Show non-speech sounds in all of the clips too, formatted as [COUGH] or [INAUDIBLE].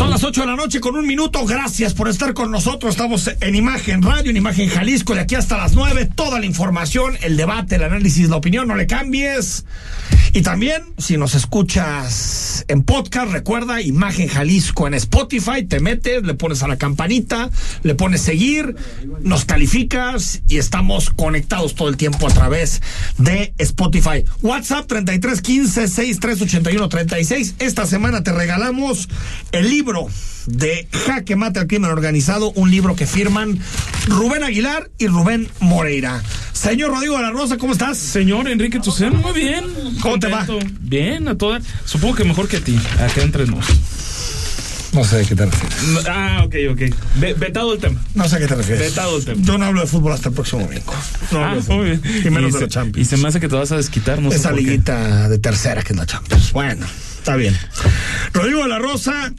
Son las 8 de la noche con un minuto. Gracias por estar con nosotros. Estamos en Imagen Radio, en Imagen Jalisco, de aquí hasta las 9. Toda la información, el debate, el análisis, la opinión, no le cambies. Y también, si nos escuchas en podcast, recuerda Imagen Jalisco en Spotify. Te metes, le pones a la campanita, le pones seguir, nos calificas y estamos conectados todo el tiempo a través de Spotify. WhatsApp 3315 6381 36. Esta semana te regalamos el libro de Jaque Mate al Crimen Organizado, un libro que firman Rubén Aguilar y Rubén Moreira. Señor Rodrigo de la Rosa, ¿cómo estás? Señor Enrique Tucen, muy bien. ¿Cómo te va? Bien, a toda. Supongo que mejor que a ti, acá entre nos. No sé de qué te refieres. Ah, ok, ok. Ve- vetado el tema. No sé a qué te refieres. Vetado el tema. Yo no hablo de fútbol hasta el próximo domingo. No Ah, muy bien. Y menos y de se, la Champions. Y se me hace que te vas a desquitar, no sé Esa qué. liguita de tercera que es la Champions. Bueno, está bien. Rodrigo de la Rosa,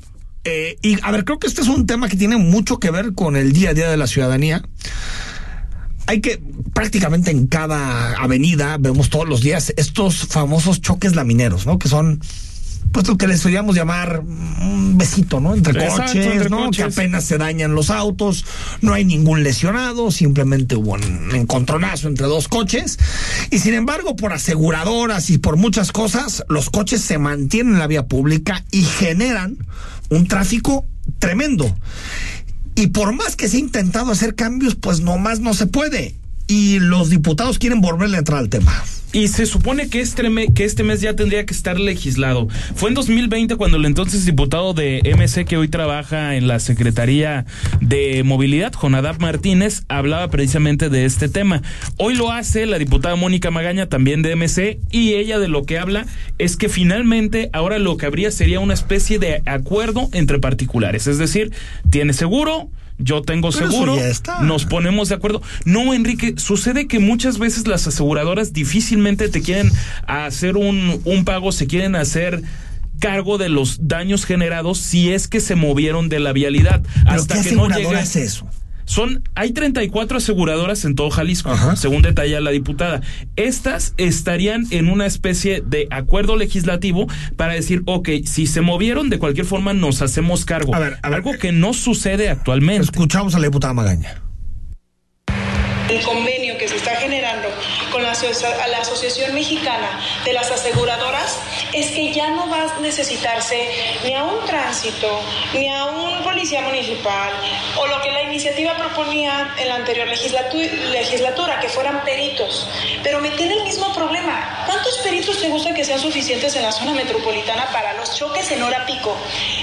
eh, y a ver, creo que este es un tema que tiene mucho que ver con el día a día de la ciudadanía. Hay que, prácticamente en cada avenida, vemos todos los días estos famosos choques lamineros, ¿no? Que son, pues lo que les solíamos llamar un besito, ¿no? Entre Exacto, coches, entre ¿no? coches. Que apenas se dañan los autos, no hay ningún lesionado, simplemente hubo un encontronazo entre dos coches. Y sin embargo, por aseguradoras y por muchas cosas, los coches se mantienen en la vía pública y generan un tráfico tremendo. Y por más que se ha intentado hacer cambios, pues nomás no se puede. Y los diputados quieren volverle a entrar al tema. Y se supone que este, que este mes ya tendría que estar legislado. Fue en 2020 cuando el entonces diputado de MC, que hoy trabaja en la Secretaría de Movilidad, Jonadab Martínez, hablaba precisamente de este tema. Hoy lo hace la diputada Mónica Magaña, también de MC, y ella de lo que habla es que finalmente ahora lo que habría sería una especie de acuerdo entre particulares. Es decir, tiene seguro. Yo tengo Pero seguro, ya está. nos ponemos de acuerdo. No, Enrique, sucede que muchas veces las aseguradoras difícilmente te quieren hacer un, un pago, se quieren hacer cargo de los daños generados si es que se movieron de la vialidad. ¿Pero hasta qué que no llegue. es eso? Son, hay 34 aseguradoras en todo Jalisco, Ajá. según detalla la diputada. Estas estarían en una especie de acuerdo legislativo para decir, ok, si se movieron, de cualquier forma nos hacemos cargo. A ver, a ver. Algo que no sucede actualmente. Escuchamos a la diputada Magaña. el convenio que se está a la Asociación Mexicana de las Aseguradoras es que ya no va a necesitarse ni a un tránsito, ni a un policía municipal, o lo que la iniciativa proponía en la anterior legislatu- legislatura, que fueran peritos. Pero me tiene el mismo problema. ¿Cuántos peritos te gusta que sean suficientes en la zona metropolitana para los choques en hora pico?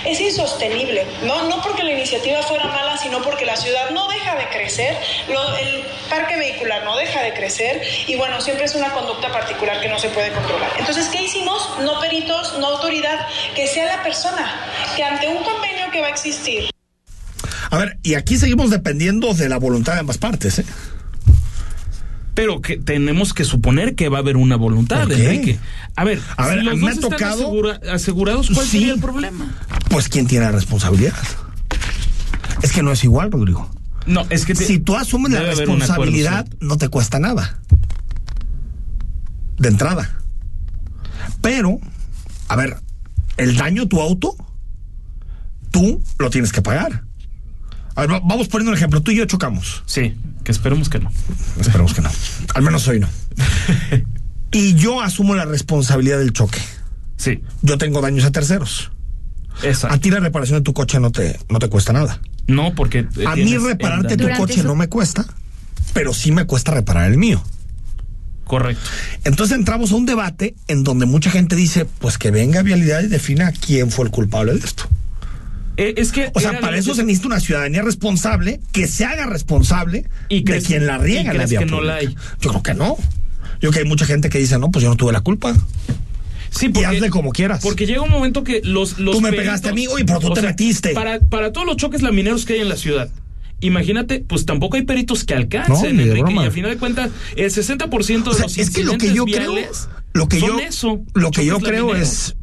Es insostenible, ¿no? No porque la iniciativa fuera mala, sino porque la ciudad no deja de crecer, lo- el parque vehicular no deja de crecer y bueno, siempre es una conducta particular que no se puede controlar. Entonces, ¿qué hicimos? No peritos, no autoridad, que sea la persona que ante un convenio que va a existir A ver, y aquí seguimos dependiendo de la voluntad de ambas partes, ¿eh? Pero que tenemos que suponer que va a haber una voluntad, ¿Por qué? Enrique. A ver, A ver, si los me dos ha están tocado- asegura- asegurados, ¿cuál Sí. sería el problema? Pues ¿quién tiene la responsabilidad? Es que no es igual, Rodrigo. No, es que te- Si tú asumes la responsabilidad, acuerdo, no te cuesta nada. De entrada. Pero, a ver, el daño a tu auto, tú lo tienes que pagar. A ver, vamos poniendo un ejemplo. Tú y yo chocamos. Sí, que esperemos que no. Esperemos que no. [LAUGHS] Al menos hoy no. y yo asumo la responsabilidad del choque. Sí. Yo tengo daños a terceros. Exacto. A ti la reparación de tu coche no te, no te cuesta nada. No, porque. A mí repararte tu coche no me cuesta, pero sí me cuesta reparar el mío. Correcto. Entonces entramos a un debate en donde mucha gente dice, pues que venga vialidad y defina quién fue el culpable de esto. Eh, es que. O sea, para eso se necesita una ciudadanía responsable que se haga responsable ¿Y de quien la riega y en la vía que no la hay? Yo creo que no. Yo creo que hay mucha gente que dice, no, pues yo no tuve la culpa. Sí, y hazle como quieras. Porque llega un momento que los. los Tú me peritos- pegaste a mí, oye, pero tú te metiste. Para, para todos los choques lamineros que hay en la ciudad. Imagínate, pues tampoco hay peritos que No, alcancen, de Enrique, broma. y a final de cuentas, el 60% de O sea, los es que lo que yo creo, lo que yo, eso, lo que yo creo es,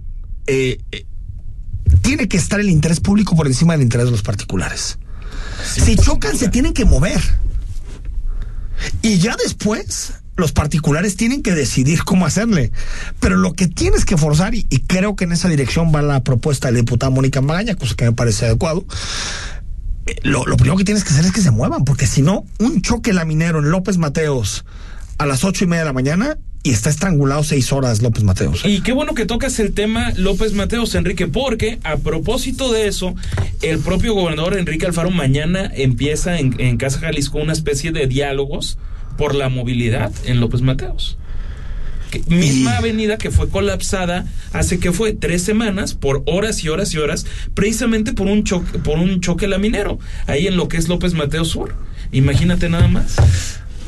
eh, eh, tiene que estar el interés público por encima del interés de los particulares. si chocan, se tienen que mover. Y ya después, los particulares tienen que decidir cómo hacerle. Pero lo que tienes que forzar, y, y creo que en esa dirección va la propuesta de la diputada Mónica Magaña, cosa que me parece adecuado, lo, lo primero que tienes que hacer es que se muevan, porque si no, un choque laminero en López Mateos a las ocho y media de la mañana y está estrangulado seis horas López Mateos. Y qué bueno que tocas el tema López Mateos, Enrique, porque a propósito de eso, el propio gobernador Enrique Alfaro mañana empieza en, en Casa Jalisco una especie de diálogos por la movilidad en López Mateos. Que- misma Y- avenida que fue colapsada hace que fue tres semanas por horas y horas y horas, precisamente por un choque, por un choque laminero, ahí en lo que es López Mateos Sur. Imagínate nada más.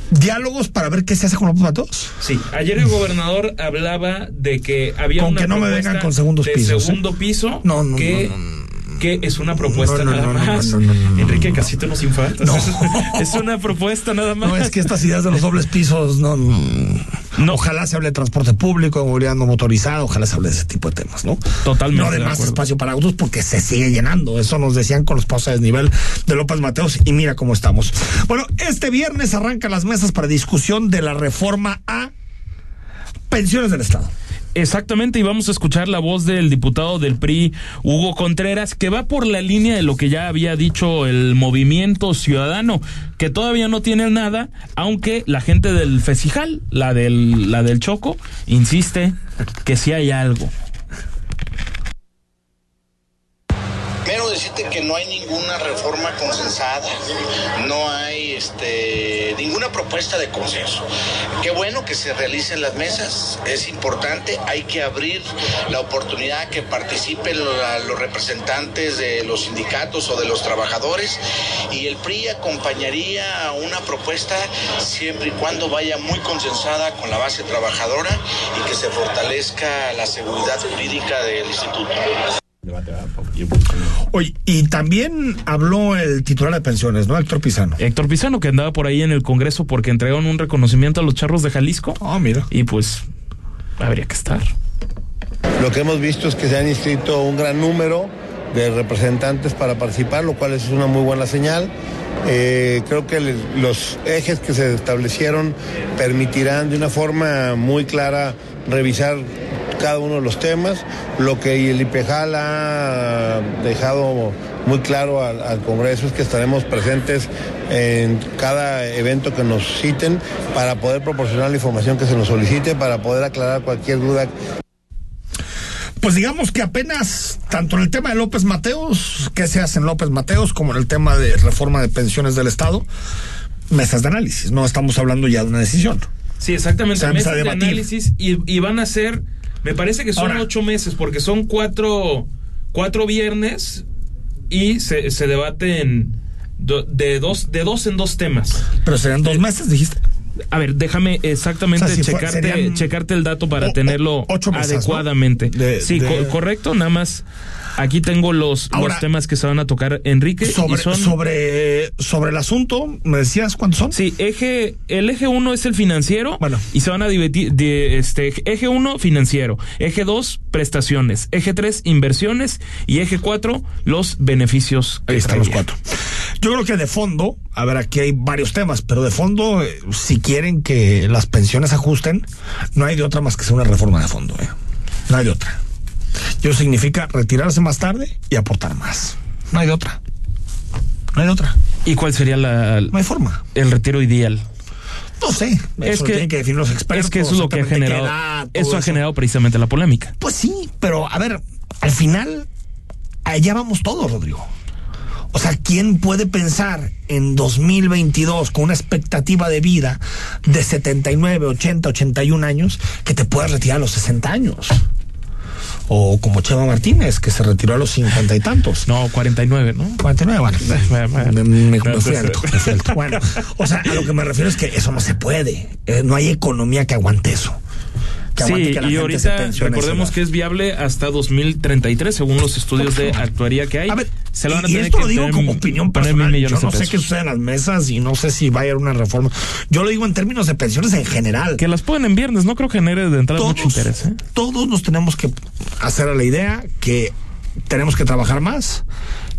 Diálogos para ver qué se hace con López Mateos. Sí, ayer el gobernador hablaba de que había Con una que no me vengan con segundos de pisos, ¿eh? segundo piso No, no, que, no, no, que es una propuesta No, no, nada no, más. Enrique. Casito nos infarta. No. [LAUGHS] Es una propuesta nada más. No, es que estas ideas de los dobles pisos, no, no. Ojalá se hable de transporte público, de movilidad no motorizada, ojalá se hable de ese tipo de temas, ¿no? Totalmente No de de más acuerdo. espacio para autos porque se sigue llenando. Eso nos decían con los pasos a desnivel de López Mateos y mira cómo estamos. Bueno, este viernes arrancan las mesas para discusión de la reforma a pensiones del Estado. Exactamente, y vamos a escuchar la voz del diputado del PRI, Hugo Contreras, que va por la línea de lo que ya había dicho el movimiento ciudadano, que todavía no tiene nada, aunque la gente del Fesijal, la del, la del Choco, insiste que sí hay algo. Que no hay ninguna reforma consensada, no hay este, ninguna propuesta de consenso. Qué bueno que se realicen las mesas, es importante, hay que abrir la oportunidad a que participen los representantes de los sindicatos o de los trabajadores y el PRI acompañaría una propuesta siempre y cuando vaya muy consensada con la base trabajadora y que se fortalezca la seguridad jurídica del instituto. Oye, y también habló el titular de pensiones, ¿no? Héctor Pizano. Héctor Pizano, que andaba por ahí en el Congreso porque entregaron un reconocimiento a los charros de Jalisco. Ah, mira. Y pues habría que estar. Lo que hemos visto es que se han inscrito un gran número de representantes para participar, lo cual es una muy buena señal. Eh, creo que le- los ejes que se establecieron permitirán de una forma muy clara revisar cada uno de los temas. Lo que el IPEJAL ha dejado muy claro al, al Congreso es que estaremos presentes en cada evento que nos citen para poder proporcionar la información que se nos solicite, para poder aclarar cualquier duda Pues digamos que apenas, tanto en el tema de López Mateos, qué se hace en López Mateos, como en el tema de reforma de pensiones del Estado, mesas de análisis. No estamos hablando ya de una decisión. Sí, exactamente. Se a de análisis y, y van a ser, me parece que son Ahora- ocho meses, porque son cuatro, cuatro viernes y se, se debaten do- de dos, de dos en dos temas. Pero serían dos meses, dijiste. A ver, déjame exactamente O sea, si fue- checarte, serían checarte el dato para o- tenerlo o- ocho mesas, ¿no? adecuadamente. De- sí, de- co- correcto, nada más. Aquí tengo los, Ahora, los temas que se van a tocar, Enrique. y Sobre, son, sobre, sobre el asunto, ¿me decías cuántos son? Sí, eje, el eje 1 es el financiero Bueno. y se van a dividir, de, este, eje 1 financiero, eje 2 prestaciones, eje 3 inversiones y eje 4 los beneficios. Ahí están los cuatro. Yo creo que de fondo, a ver, aquí hay varios temas, pero de fondo, eh, si quieren que las pensiones ajusten, no hay de otra más que ser una reforma de fondo. ¿eh? No hay de otra. Yo significa retirarse más tarde y aportar más. No hay de otra. No hay de otra. ¿Y cuál sería la, No hay forma. el retiro ideal? No sé. Es Eso lo que, tienen que definir los expertos. es que eso es lo que ha generado. edad, todo eso ha generado precisamente la polémica. Pues sí, pero a ver, al final, allá vamos todos, Rodrigo. O sea, ¿quién puede pensar en 2022 con una expectativa de vida de 79, 80, 81 años que te puedas retirar a los 60 años? O como Chema Martínez, que se retiró a los 50 y tantos. No, 49, ¿no? 49, bueno, [LAUGHS] bueno, bueno. me, me- me fui alto, me fui alto. Bueno, o sea, a lo que me refiero es que eso no se puede. Eh, no hay economía que aguante eso. Que Sí, aguante que la y gente ahorita recordemos que es viable hasta 2033, según los estudios de actuaría que hay. A ver, se lo van a y tener esto que lo digo como opinión personal. Yo no sé qué sucede en las mesas y no sé si va a haber una reforma. Yo lo digo en términos de pensiones en general. Que las pueden en viernes, no creo que genere de entrada todos, mucho interés. ¿eh? todos nos tenemos que hacer a la idea que tenemos que trabajar más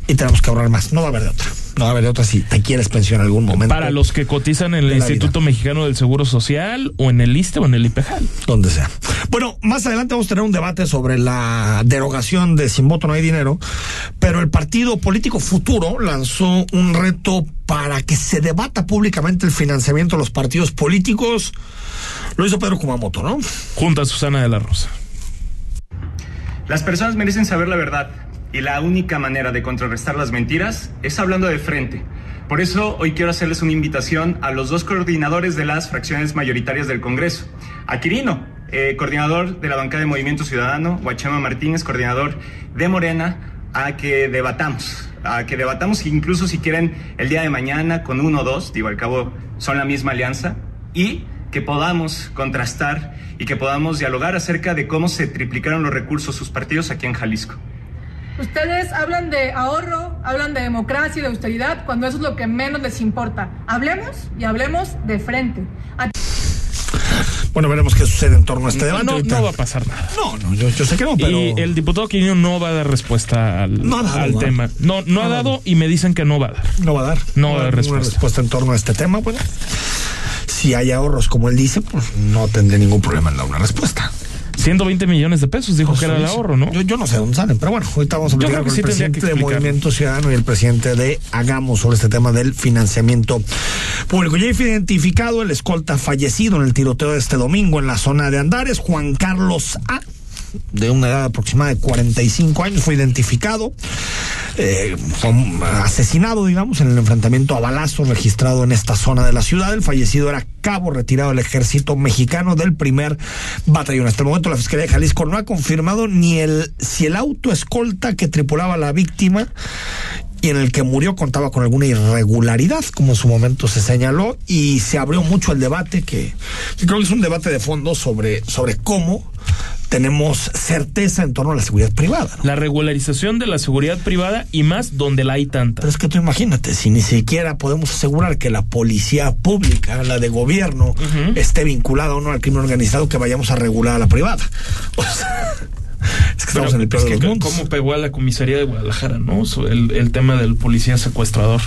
y tenemos que ahorrar más. No va a haber de otra. No va a haber de otra si te quieres pensionar en algún momento. Para los que cotizan en el Instituto Mexicano del Seguro Social o en el ISTE o en el IPEJAL. donde sea. Bueno, más adelante vamos a tener un debate sobre la derogación de sin voto no hay dinero, pero el partido político futuro lanzó un reto para que se debata públicamente el financiamiento de los partidos políticos. Lo hizo Pedro Kumamoto, ¿no? Junto a Susana de la Rosa. Las personas merecen saber la verdad y la única manera de contrarrestar las mentiras es hablando de frente. Por eso hoy quiero hacerles una invitación a los dos coordinadores de las fracciones mayoritarias del Congreso. A Quirino, eh, coordinador de la bancada de Movimiento Ciudadano, Guachema Martínez, coordinador de Morena, a que debatamos, a que debatamos incluso si quieren el día de mañana con uno o dos, digo, al cabo son la misma alianza, y que podamos contrastar y que podamos dialogar acerca de cómo se triplicaron los recursos sus partidos aquí en Jalisco. Ustedes hablan de ahorro, hablan de democracia y de austeridad cuando eso es lo que menos les importa. Hablemos y hablemos de frente. A- Bueno, veremos qué sucede en torno a este debate. No, no va a pasar nada. No, no, yo, yo sé que no, pero. Y el diputado Quirino no va a dar respuesta al, No ha dado, al ¿no? tema. No, no, ha ha dado dado. y me dicen que no va a dar. No va a dar. No va a dar respuesta. respuesta en torno a este tema. Bueno, si hay ahorros, como él dice, pues no tendré ningún problema en dar una respuesta. 120 millones de pesos dijo que era el ahorro, ¿no? Yo, yo no sé dónde salen, pero bueno, ahorita vamos a platicar con el sí presidente de. Movimiento Ciudadano y el presidente de Hagamos sobre este tema del financiamiento público. Ya identificado el escolta fallecido en el tiroteo de este domingo en la zona de Andares, Juan Carlos A de una edad aproximada de 45 años, fue identificado, eh, fue asesinado, digamos, en el enfrentamiento a balazos registrado en esta zona de la ciudad. El fallecido era cabo retirado del ejército mexicano del primer batallón. Hasta el momento la Fiscalía de Jalisco no ha confirmado ni el si el auto escolta que tripulaba la víctima y en el que murió contaba con alguna irregularidad, como en su momento se señaló, y se abrió mucho el debate, que, que creo que es un debate de fondo sobre, sobre cómo tenemos certeza en torno a la seguridad privada. ¿no? La regularización de la seguridad privada y más donde la hay tanta. Pero es que tú imagínate, si ni siquiera podemos asegurar que la policía pública, la de gobierno, esté vinculada o no al crimen organizado, que vayamos a regular a la privada. [LAUGHS] O sea, es que estamos Pero en el peor de que los mundos. cómo pegó a la comisaría de Guadalajara, ¿no? El, el tema del policía secuestrador.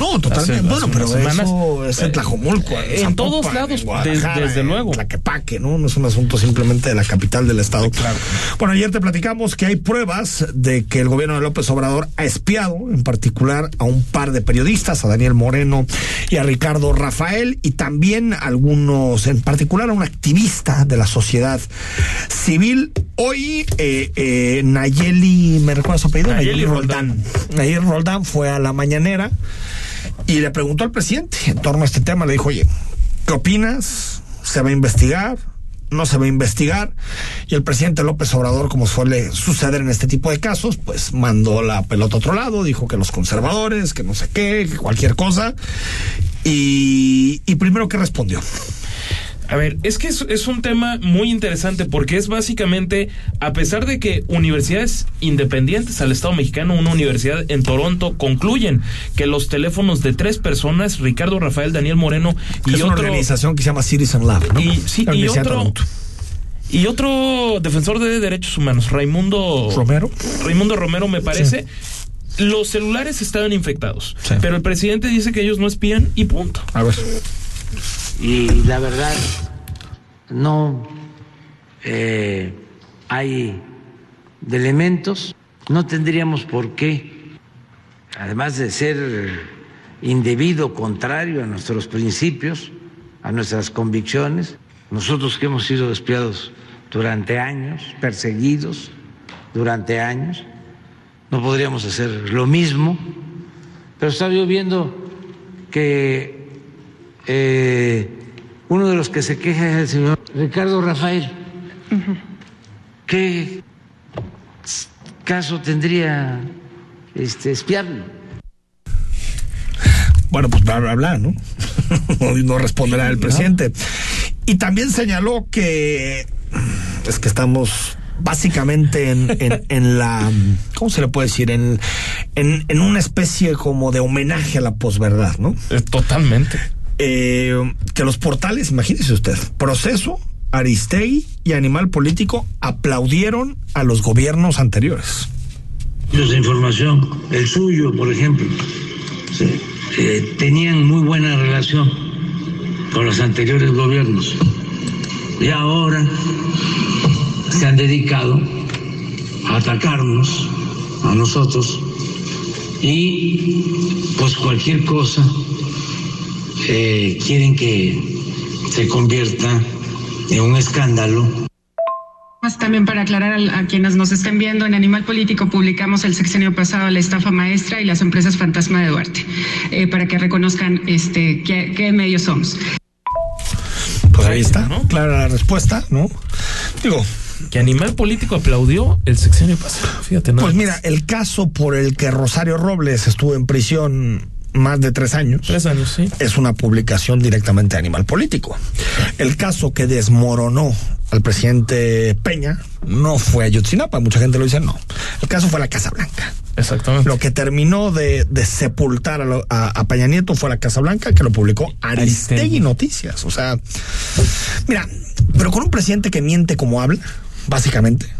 No, totalmente. Hace- bueno, hace pero semanas. eso es en Tlajomulco. En todos lados, en des- desde luego. Tlaquepaque, ¿no? No es un asunto simplemente de la capital del estado. Claro. Bueno, ayer te platicamos que hay pruebas de que el gobierno de López Obrador ha espiado, en particular, a un par de periodistas, a Daniel Moreno y a Ricardo Rafael, y también algunos, en particular a un activista de la sociedad civil. Hoy, eh, eh, Nayeli, ¿me recuerda su apellido? Nayeli Roldán. Nayeli Roldán fue a la mañanera y le preguntó al presidente en torno a este tema. Le dijo, oye, ¿qué opinas? ¿Se va a investigar? ¿No se va a investigar? Y el presidente López Obrador, como suele suceder en este tipo de casos, pues mandó la pelota a otro lado, dijo que los conservadores, que no sé qué, que cualquier cosa. Y, y primero, ¿qué respondió? A ver, es que es, es un tema muy interesante porque es básicamente, a pesar de que universidades independientes al Estado mexicano, una universidad en Toronto, concluyen que los teléfonos de tres personas, Ricardo Rafael, Daniel Moreno y es una otro... organización que se llama Citizen Lab, ¿no? Y, sí, y otro, y otro defensor de derechos humanos, Raimundo Romero. Raimundo Romero me parece, los celulares estaban infectados, pero el presidente dice que ellos no espían y punto. A ver. Y la verdad, no eh, hay elementos, no tendríamos por qué, además de ser indebido, contrario a nuestros principios, a nuestras convicciones, nosotros que hemos sido espiados durante años, perseguidos durante años, no podríamos hacer lo mismo, pero estaba yo viendo que eh, uno de los que se queja es el señor Ricardo Rafael. ¿Qué caso tendría este espiarlo? Bueno, pues bla, bla, bla, ¿no? [LAUGHS] no responderá el presidente. Y también señaló que es que estamos básicamente en, en, [LAUGHS] en, la, ¿cómo se le puede decir? En, en, en una especie como de homenaje a la posverdad, ¿no? Eh, totalmente. Eh, que los portales, imagínese usted, proceso, Aristegui y Animal Político aplaudieron a los gobiernos anteriores. De información, el suyo, por ejemplo, eh, tenían muy buena relación con los anteriores gobiernos. Y ahora se han dedicado a atacarnos a nosotros y pues cualquier cosa eh, quieren que se convierta en un escándalo. También para aclarar a, a, quienes nos estén viendo, en Animal Político publicamos el sexenio pasado la estafa maestra y las empresas fantasma de Duarte, eh, para que reconozcan este qué, qué medios somos. Pues ahí está, ¿no? Clara la respuesta, ¿no? Digo, que Animal Político aplaudió el sexenio pasado. Fíjate, ¿no? Pues mira, el caso por el que Rosario Robles estuvo en prisión más de tres años. Tres años, sí. Es una publicación directamente de Animal Político. El caso que desmoronó al presidente Peña no fue Ayotzinapa, mucha gente lo dice, no. El caso fue la Casa Blanca. Exactamente. Lo que terminó de, de sepultar a, lo, a, a, Peña Nieto fue la Casa Blanca, que lo publicó Aristegui, Aristegui Noticias. O sea, mira, pero con un presidente que miente como habla, básicamente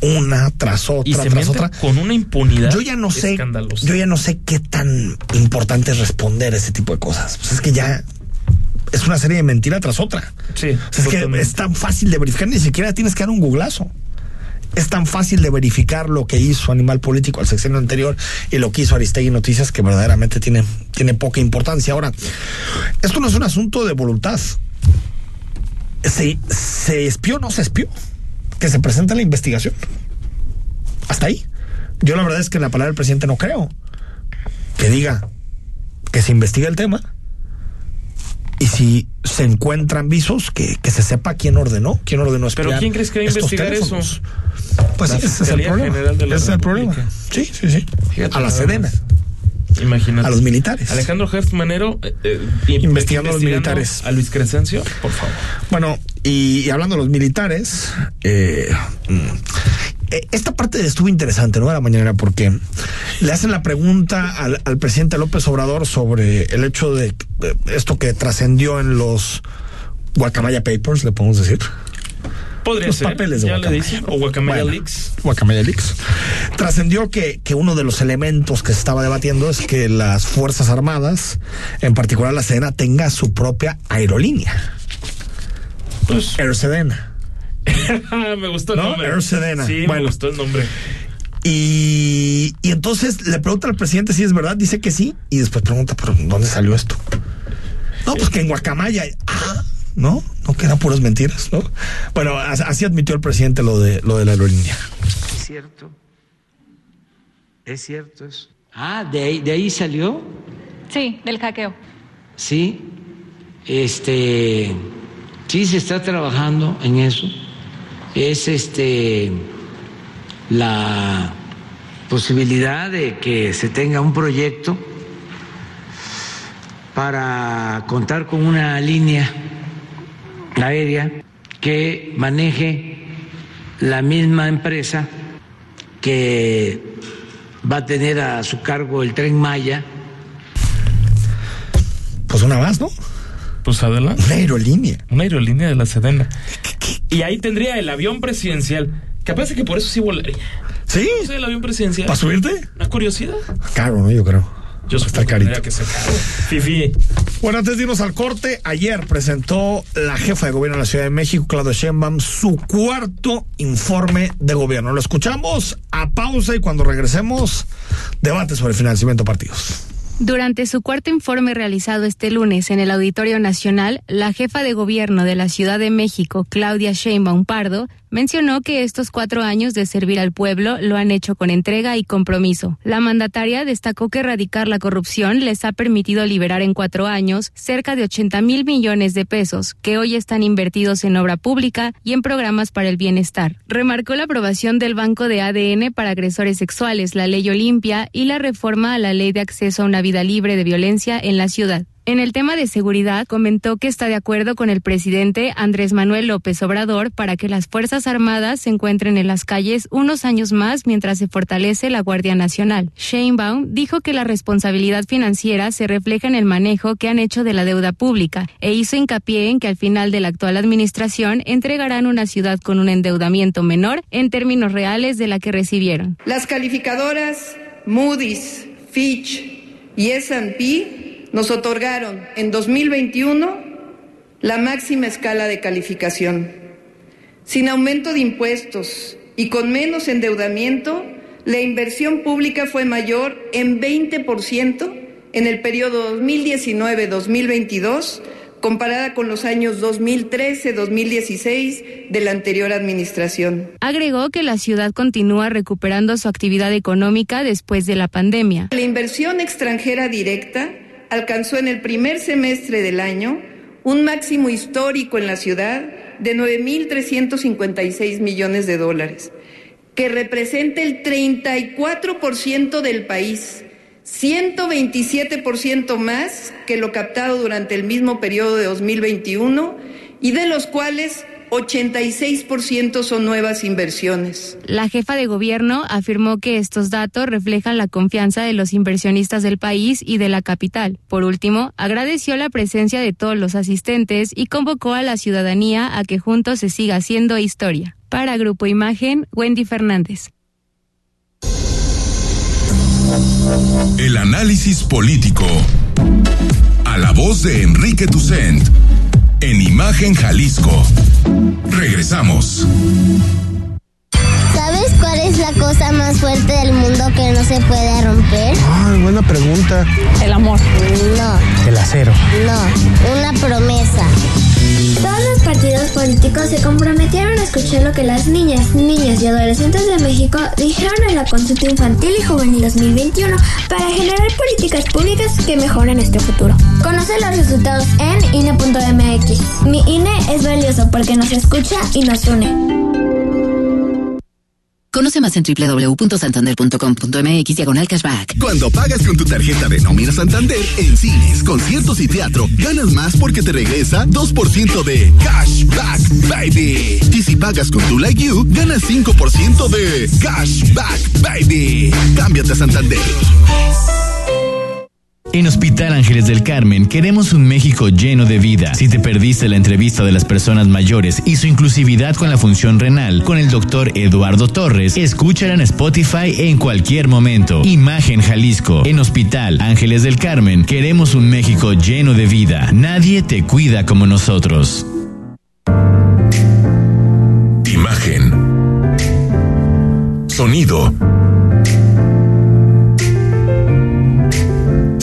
una tras otra y se tras otra con una impunidad yo ya no sé yo ya no sé qué tan importante es responder a ese tipo de cosas pues es que ya es una serie de mentira tras otra sí, es que es tan fácil de verificar ni siquiera tienes que dar un googlazo es tan fácil de verificar lo que hizo Animal Político al sexenio anterior y lo que hizo Aristegui Noticias que verdaderamente tiene, tiene poca importancia. Ahora, esto no es un asunto de voluntad. ¿Se, se espió o no se espió? Que se presente la investigación. Hasta ahí. Yo la verdad es que en la palabra del presidente no creo. Que diga que se investigue el tema y si se encuentran visos, que, que se sepa quién ordenó, quién ordenó espiar ¿Pero quién crees que va a investigar teléfonos. eso? Pues sí, ese es el problema. Ese es el problema. Sí, sí, sí. Fíjate, a la Sedena. Imagínate. A los militares. Alejandro Hertz Manero eh, eh, investigando a los militares. A Luis Crescencio, por favor. Bueno, y, y hablando de los militares, eh, esta parte estuvo interesante, ¿no? De la mañana, porque le hacen la pregunta al, al presidente López Obrador sobre el hecho de, de esto que trascendió en los Guacamaya Papers, le podemos decir. Podría los ser. papeles de ya Guacamaya. le dicen. O Guacamaya Bueno, Leaks. Guacamaya Leaks. Trascendió que, que uno de los elementos que se estaba debatiendo es que las Fuerzas Armadas, en particular la Sedena, tenga su propia aerolínea. Pues, Air Sedena. [LAUGHS] me gustó el ¿No? nombre. Air Sedena. Sí, Bueno. me gustó el nombre. Y, y entonces le pregunta al presidente si es verdad, dice que sí, y después pregunta, ¿pero dónde salió esto? No, pues que en Guacamaya. Ah, no, no que eran puras mentiras, ¿no? Bueno, as- así admitió el presidente lo de lo de la aerolínea. Es cierto. Es cierto eso. Ah, de ahí, de ahí salió. Sí, del hackeo. Sí. Este. Sí, se está trabajando en eso. Es este. La posibilidad de que se tenga un proyecto para contar con una línea aérea que maneje la misma empresa que va a tener a su cargo el tren Maya. Pues una más, ¿no? Pues adelante. Una aerolínea. Una aerolínea de la Sedena. Y ahí tendría el avión presidencial. Capaz de que por eso sí volaría. ¿Sí? Sí, el avión presidencial. ¿Para subirte? Una curiosidad. Caro, ¿no? Yo creo. Yo Está carito. que caro. Fifi. Bueno, antes de irnos al corte, ayer presentó la jefa de gobierno de la Ciudad de México, Claudia Sheinbaum, su cuarto informe de gobierno. Lo escuchamos a pausa y cuando regresemos, debate sobre financiamiento de partidos. Durante su cuarto informe realizado este lunes en el Auditorio Nacional, la jefa de gobierno de la Ciudad de México, Claudia Sheinbaum Pardo, mencionó que estos cuatro años de servir al pueblo lo han hecho con entrega y compromiso. La mandataria destacó que erradicar la corrupción les ha permitido liberar en cuatro años cerca de 80 mil millones de pesos que hoy están invertidos en obra pública y en programas para el bienestar. Remarcó la aprobación del Banco de ADN para agresores sexuales, la ley Olimpia y la reforma a la ley de acceso a una vida libre de violencia en la ciudad. En el tema de seguridad, comentó que está de acuerdo con el presidente Andrés Manuel López Obrador para que las Fuerzas Armadas se encuentren en las calles unos años más mientras se fortalece la Guardia Nacional. Sheinbaum dijo que la responsabilidad financiera se refleja en el manejo que han hecho de la deuda pública e hizo hincapié en que al final de la actual administración entregarán una ciudad con un endeudamiento menor en términos reales de la que recibieron. Las calificadoras Moody's, Fitch y S&P nos otorgaron en 2021 la máxima escala de calificación. Sin aumento de impuestos y con menos endeudamiento, la inversión pública fue mayor en 20% en el periodo 2019-2022 comparada con los años 2013-2016 de la anterior administración. Agregó que la ciudad continúa recuperando su actividad económica después de la pandemia. La inversión extranjera directa alcanzó en el primer semestre del año un máximo histórico en la ciudad de 9.356 millones de dólares, que representa el 34% del país, 127% más que lo captado durante el mismo periodo de 2021 y de los cuales 86% son nuevas inversiones. La jefa de gobierno afirmó que estos datos reflejan la confianza de los inversionistas del país y de la capital. Por último, agradeció la presencia de todos los asistentes y convocó a la ciudadanía a que juntos se siga haciendo historia. Para Grupo Imagen, Wendy Fernández. El análisis político. A la voz de Enrique Tucent. En Imagen Jalisco. Regresamos. ¿Sabes cuál es la cosa más fuerte del mundo que no se puede romper? Ay, buena pregunta. El amor. No, El acero. no, una promesa. Todos los partidos políticos se comprometieron a escuchar lo que las niñas, niños y adolescentes de México dijeron en la consulta infantil y juvenil 2021 para generar políticas públicas que mejoren este futuro. Conoce los resultados en INE.mx. Mi INE es valioso porque nos escucha y nos une. Conoce más en www.santander.com.mx diagonal cashback. Cuando pagas con tu tarjeta de nómina Santander en cines, conciertos y teatro, ganas más porque te regresa 2% de cashback, baby. Y si pagas con tu Like You, ganas 5% de cashback, baby. Cámbiate a Santander. En Hospital Ángeles del Carmen queremos un México lleno de vida. Si te perdiste la entrevista de las personas mayores y su inclusividad con la función renal con el doctor Eduardo Torres, escúchala en Spotify en cualquier momento. Imagen Jalisco. En Hospital Ángeles del Carmen queremos un México lleno de vida. Nadie te cuida como nosotros. Imagen. Sonido.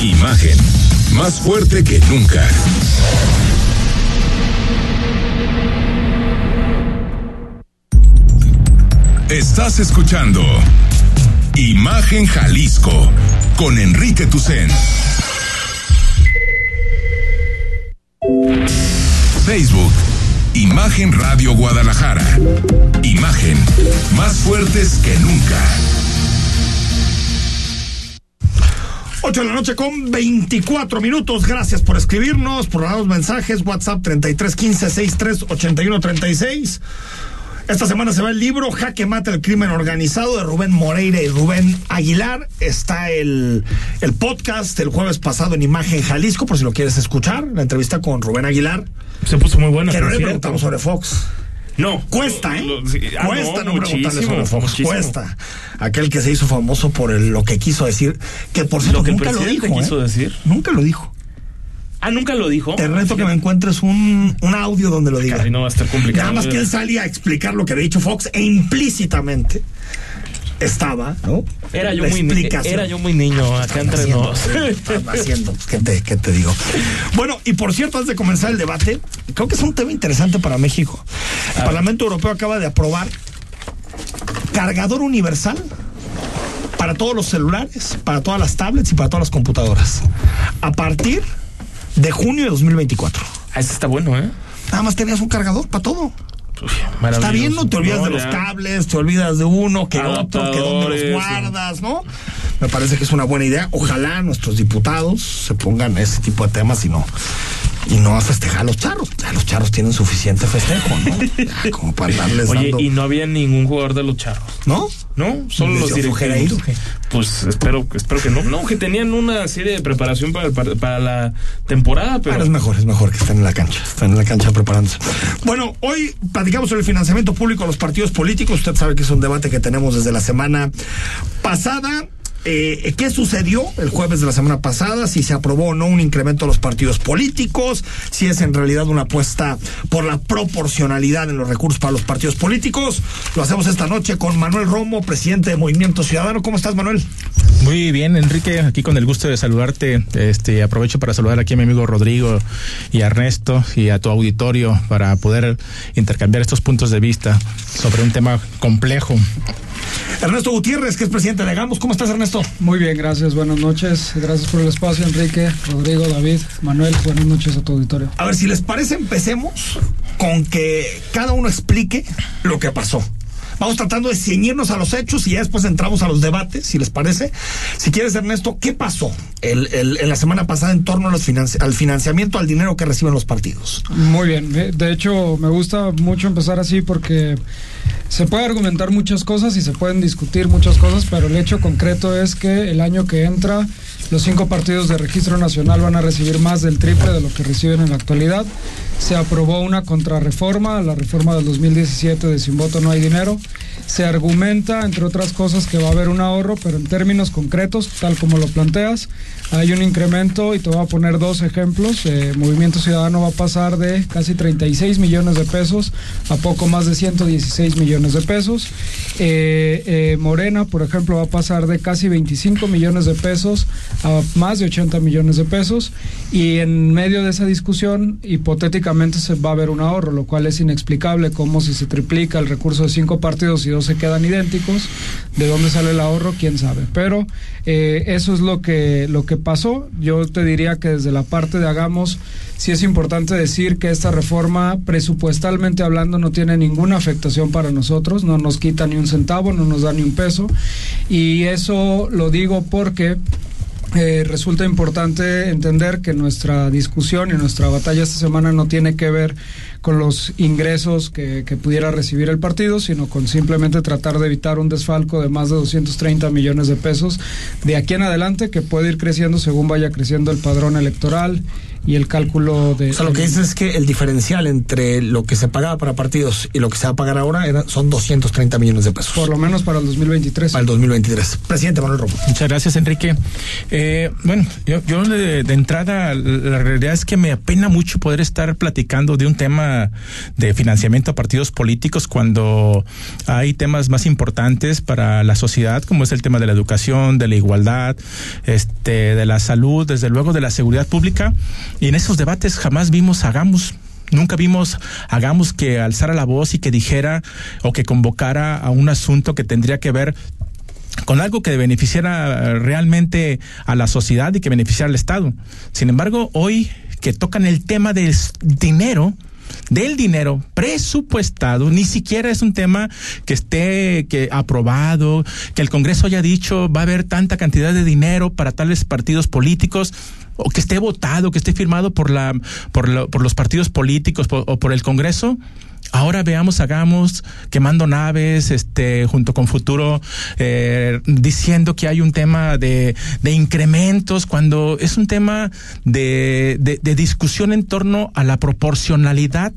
Imagen, más fuerte que nunca. Estás escuchando Imagen Jalisco con Enrique Tucen. Facebook, Imagen Radio Guadalajara. Imagen más fuertes que nunca. 8 de la noche con 24 minutos. Gracias por escribirnos, por dar los mensajes. WhatsApp 3315 63 81 36. Esta semana se va el libro Jaque Mata el Crimen Organizado de Rubén Moreira y Rubén Aguilar. Está el, el podcast el jueves pasado en Imagen Jalisco, por si lo quieres escuchar. La entrevista con Rubén Aguilar. Se puso muy buena. Que no le preguntamos sobre Fox. No. Cuesta, ¿eh? Lo- sí, ah, Cuesta no, no, preguntarle sobre Fox. muchísimo. Cuesta. Aquel que se hizo famoso por el- lo que quiso decir, que por cierto Lo que el nunca lo dijo. quiso ¿eh? decir. Nunca lo dijo. Ah, nunca lo dijo. Te reto que me encuentres un, un audio donde lo diga. Casi no va a estar complicado. Nada más que él salía a explicar lo que había dicho Fox e implícitamente estaba, ¿no? Era yo, La muy, explicación. era yo muy niño acá entre haciendo? nos. ¿Qué están haciendo? ¿Qué te, qué te digo? Bueno, y por cierto, antes de comenzar el debate, creo que es un tema interesante para México. El Parlamento Europeo acaba de aprobar cargador universal para todos los celulares, para todas las tablets y para todas las computadoras. A partir de junio de 2024. Ah, ese está bueno, ¿eh? Nada más tenías un cargador para todo. Está bien, no te olvidas de los ya. cables, te olvidas de uno, que otro, que dónde los guardas, ¿no? Me parece que es una buena idea. Ojalá nuestros diputados se pongan ese tipo de temas y no y no a festejar a los charros. Ya los charros tienen suficiente festejo, ¿no? Ya, como para darles Oye, dando, y no había ningún jugador de los charros. ¿no? ¿No? Solo ¿Les los directivos. Pues espero, espero que no. No, que tenían una serie de preparación para, el par- para la temporada, pero. Pero es mejor, es mejor que estén en la cancha, están en la cancha preparándose. Bueno, hoy platicamos sobre el financiamiento público a los partidos políticos. Usted sabe que es un debate que tenemos desde la semana pasada. Eh, ¿Qué sucedió el jueves de la semana pasada? Si se aprobó o no un incremento a los partidos políticos, si es en realidad una apuesta por la proporcionalidad en los recursos para los partidos políticos. Lo hacemos esta noche con Manuel Romo, presidente de Movimiento Ciudadano. ¿Cómo estás, Manuel? Muy bien, Enrique, aquí con el gusto de saludarte. Este, aprovecho para saludar aquí a mi amigo Rodrigo y a Ernesto y a tu auditorio para poder intercambiar estos puntos de vista sobre un tema complejo. Ernesto Gutiérrez, que es presidente de Hagamos. ¿Cómo estás, Ernesto? Muy bien, gracias. Buenas noches. Gracias por el espacio, Enrique, Rodrigo, David, Manuel. Buenas noches a tu auditorio. A ver, si les parece, empecemos con que cada uno explique lo que pasó. Vamos tratando de ceñirnos a los hechos y ya después entramos a los debates, si les parece. Si quieres, Ernesto, ¿qué pasó el, el- en la semana pasada en torno a los financi- al financiamiento, al dinero que reciben los partidos? Muy bien. De hecho, me gusta mucho empezar así porque se puede argumentar muchas cosas y se pueden discutir muchas cosas, pero el hecho concreto es que el año que entra los cinco partidos de registro nacional van a recibir más del triple de lo que reciben en la actualidad. Se aprobó una contrarreforma, la reforma del 2017 de sin voto no hay dinero. Se argumenta, entre otras cosas, que va a haber un ahorro, pero en términos concretos, tal como lo planteas, hay un incremento y te voy a poner dos ejemplos. Eh, Movimiento Ciudadano va a pasar de casi 36 millones de pesos a poco más de 116 millones de pesos. Eh, eh, Morena, por ejemplo, va a pasar de casi 25 millones de pesos a más de 80 millones de pesos. Y en medio de esa discusión, hipotéticamente se va a haber un ahorro, lo cual es inexplicable como si se triplica el recurso de cinco partidos y dos se quedan idénticos. ¿De dónde sale el ahorro? ¿Quién sabe? Pero eh, eso es lo que, lo que pasó. Yo te diría que desde la parte de Hagamos, sí es importante decir que esta reforma, presupuestalmente hablando, no tiene ninguna afectación para nosotros, no nos quita ni un centavo, no nos da ni un peso. Y eso lo digo porque eh, resulta importante entender que nuestra discusión y nuestra batalla esta semana no tiene que ver con los ingresos que, pudiera recibir el partido, sino con simplemente tratar de evitar un desfalco de más de 230 millones de pesos de aquí en adelante que puede ir creciendo según vaya creciendo el padrón electoral y el cálculo de... O sea, lo que dices es que el diferencial entre lo que se pagaba para partidos y lo que se va a pagar ahora era- son 230 millones de pesos. Por lo menos para el 2023. Para el 2023. Presidente Manuel Romo. Muchas gracias, Enrique. Eh, bueno, yo, yo de, de entrada, la realidad es que me apena mucho poder estar platicando de un tema de financiamiento a partidos políticos cuando hay temas más importantes para la sociedad, como es el tema de la educación, de la igualdad, este, de la salud, desde luego de la seguridad pública. Y en esos debates jamás vimos, hagamos, Nunca vimos, hagamos que alzara la voz y que dijera o que convocara a un asunto que tendría que ver con algo que beneficiara realmente a la sociedad y que beneficiara al Estado. Sin embargo, hoy que tocan el tema del dinero, del dinero presupuestado, ni siquiera es un tema que esté que aprobado, que el Congreso haya dicho va a haber tanta cantidad de dinero para tales partidos políticos o que esté votado, que esté firmado por la por, por los partidos políticos o por el Congreso. Ahora veamos, hagamos quemando naves, este, junto con Futuro, eh, diciendo que hay un tema de, de, incrementos, cuando es un tema de, de, de discusión en torno a la proporcionalidad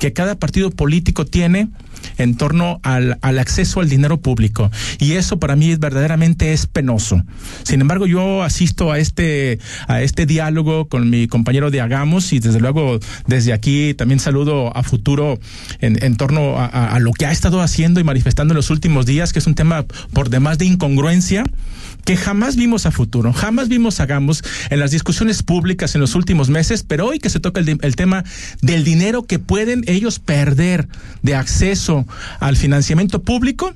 que cada partido político tiene en torno al, al, acceso al dinero público. Y eso para mí verdaderamente es penoso. Sin embargo, yo asisto a este, a este diálogo con mi compañero de Hagamos y desde luego desde aquí también saludo a futuro en, en torno a, a, lo que ha estado haciendo y manifestando en los últimos días, que es un tema por demás de incongruencia que jamás vimos a futuro, jamás vimos hagamos en las discusiones públicas en los últimos meses, pero hoy que se toca el, tema del dinero que pueden ellos perder de acceso al financiamiento público,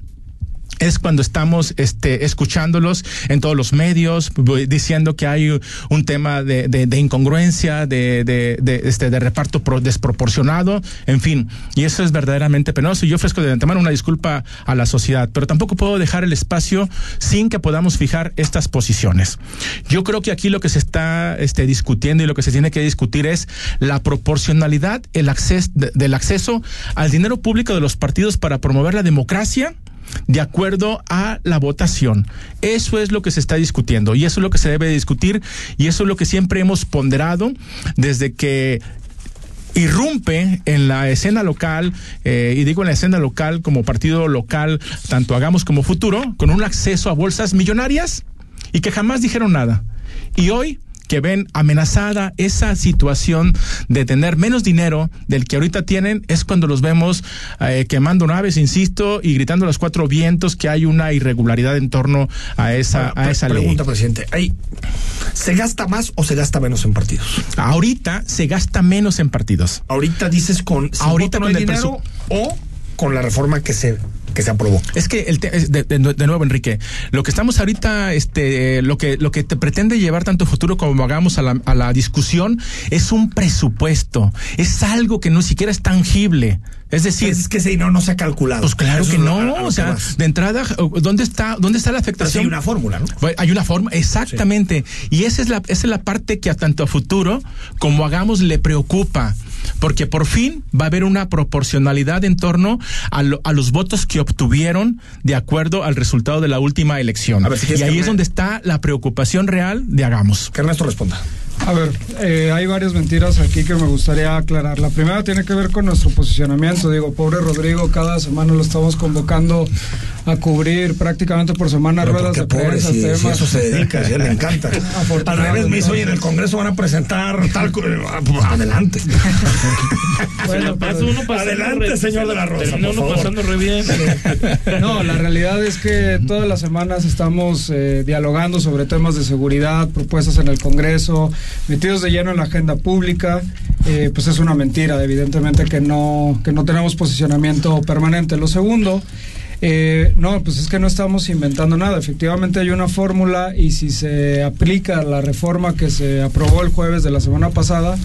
es cuando estamos este, escuchándolos en todos los medios diciendo que hay un tema de, de, de incongruencia, de, de, este, de reparto pro, desproporcionado, en fin, y eso es verdaderamente penoso. Y yo ofrezco de antemano una disculpa a la sociedad, pero tampoco puedo dejar el espacio sin que podamos fijar estas posiciones. Yo creo que aquí lo que se está este, discutiendo y lo que se tiene que discutir es la proporcionalidad el acceso, del acceso al dinero público de los partidos para promover la democracia de acuerdo a la votación. Eso es lo que se está discutiendo y eso es lo que se debe discutir y eso es lo que siempre hemos ponderado desde que irrumpe en la escena local, eh, y digo en la escena local como partido local, tanto Hagamos como Futuro, con un acceso a bolsas millonarias y que jamás dijeron nada. Y hoy que ven amenazada esa situación de tener menos dinero del que ahorita tienen, es cuando los vemos eh, quemando naves, insisto, y gritando a los cuatro vientos que hay una irregularidad en torno a esa, Ahora, a esa pregunta, ley. Pregunta, presidente. ¿hay, ¿Se gasta más o se gasta menos en partidos? Ahorita se gasta menos en partidos. Ahorita dices con si ahorita con no el dinero o con la reforma que se que se aprobó. Es que el te, de, de, de, nuevo, Enrique, lo que estamos ahorita, este, lo que lo que te pretende llevar tanto futuro como hagamos a la, a la discusión es un presupuesto, es algo que no siquiera es tangible. Es decir, Pues es que ese dinero no se ha calculado. Pues claro Eso que no, o sea, de entrada, ¿dónde está, dónde está la afectación? Sí hay una fórmula, ¿no? Hay una forma, exactamente. Y esa es la, esa es la parte que a tanto a futuro como hagamos le preocupa. Porque por fin va a haber una proporcionalidad en torno a, lo- a los votos que obtuvieron de acuerdo al resultado de la última elección. A ver, si y ahí es donde está la preocupación real de hagamos. Que Ernesto responda. A ver, eh, hay varias mentiras aquí que me gustaría aclarar. La primera tiene que ver con nuestro posicionamiento. Digo, pobre Rodrigo, cada semana lo estamos convocando a cubrir prácticamente por semana Pero ruedas ¿por de prensa, Si- si temas. eso se dedica, si a él le encanta. Al revés me hizo, oye, en el Congreso van a presentar tal. Adelante. [LAUGHS] Bueno, Pasa pero- uno pasando Adelante, re- señor de la Rosa, por uno favor. pasando re bien. No, la realidad es que todas las semanas estamos eh, dialogando sobre temas de seguridad, propuestas en el Congreso, metidos de lleno en la agenda pública. Eh, pues es una mentira, evidentemente que no, que no tenemos posicionamiento permanente. Lo segundo, eh, no, pues es que no estamos inventando nada. Efectivamente hay una fórmula y si se aplica la reforma que se aprobó el jueves de la semana pasada,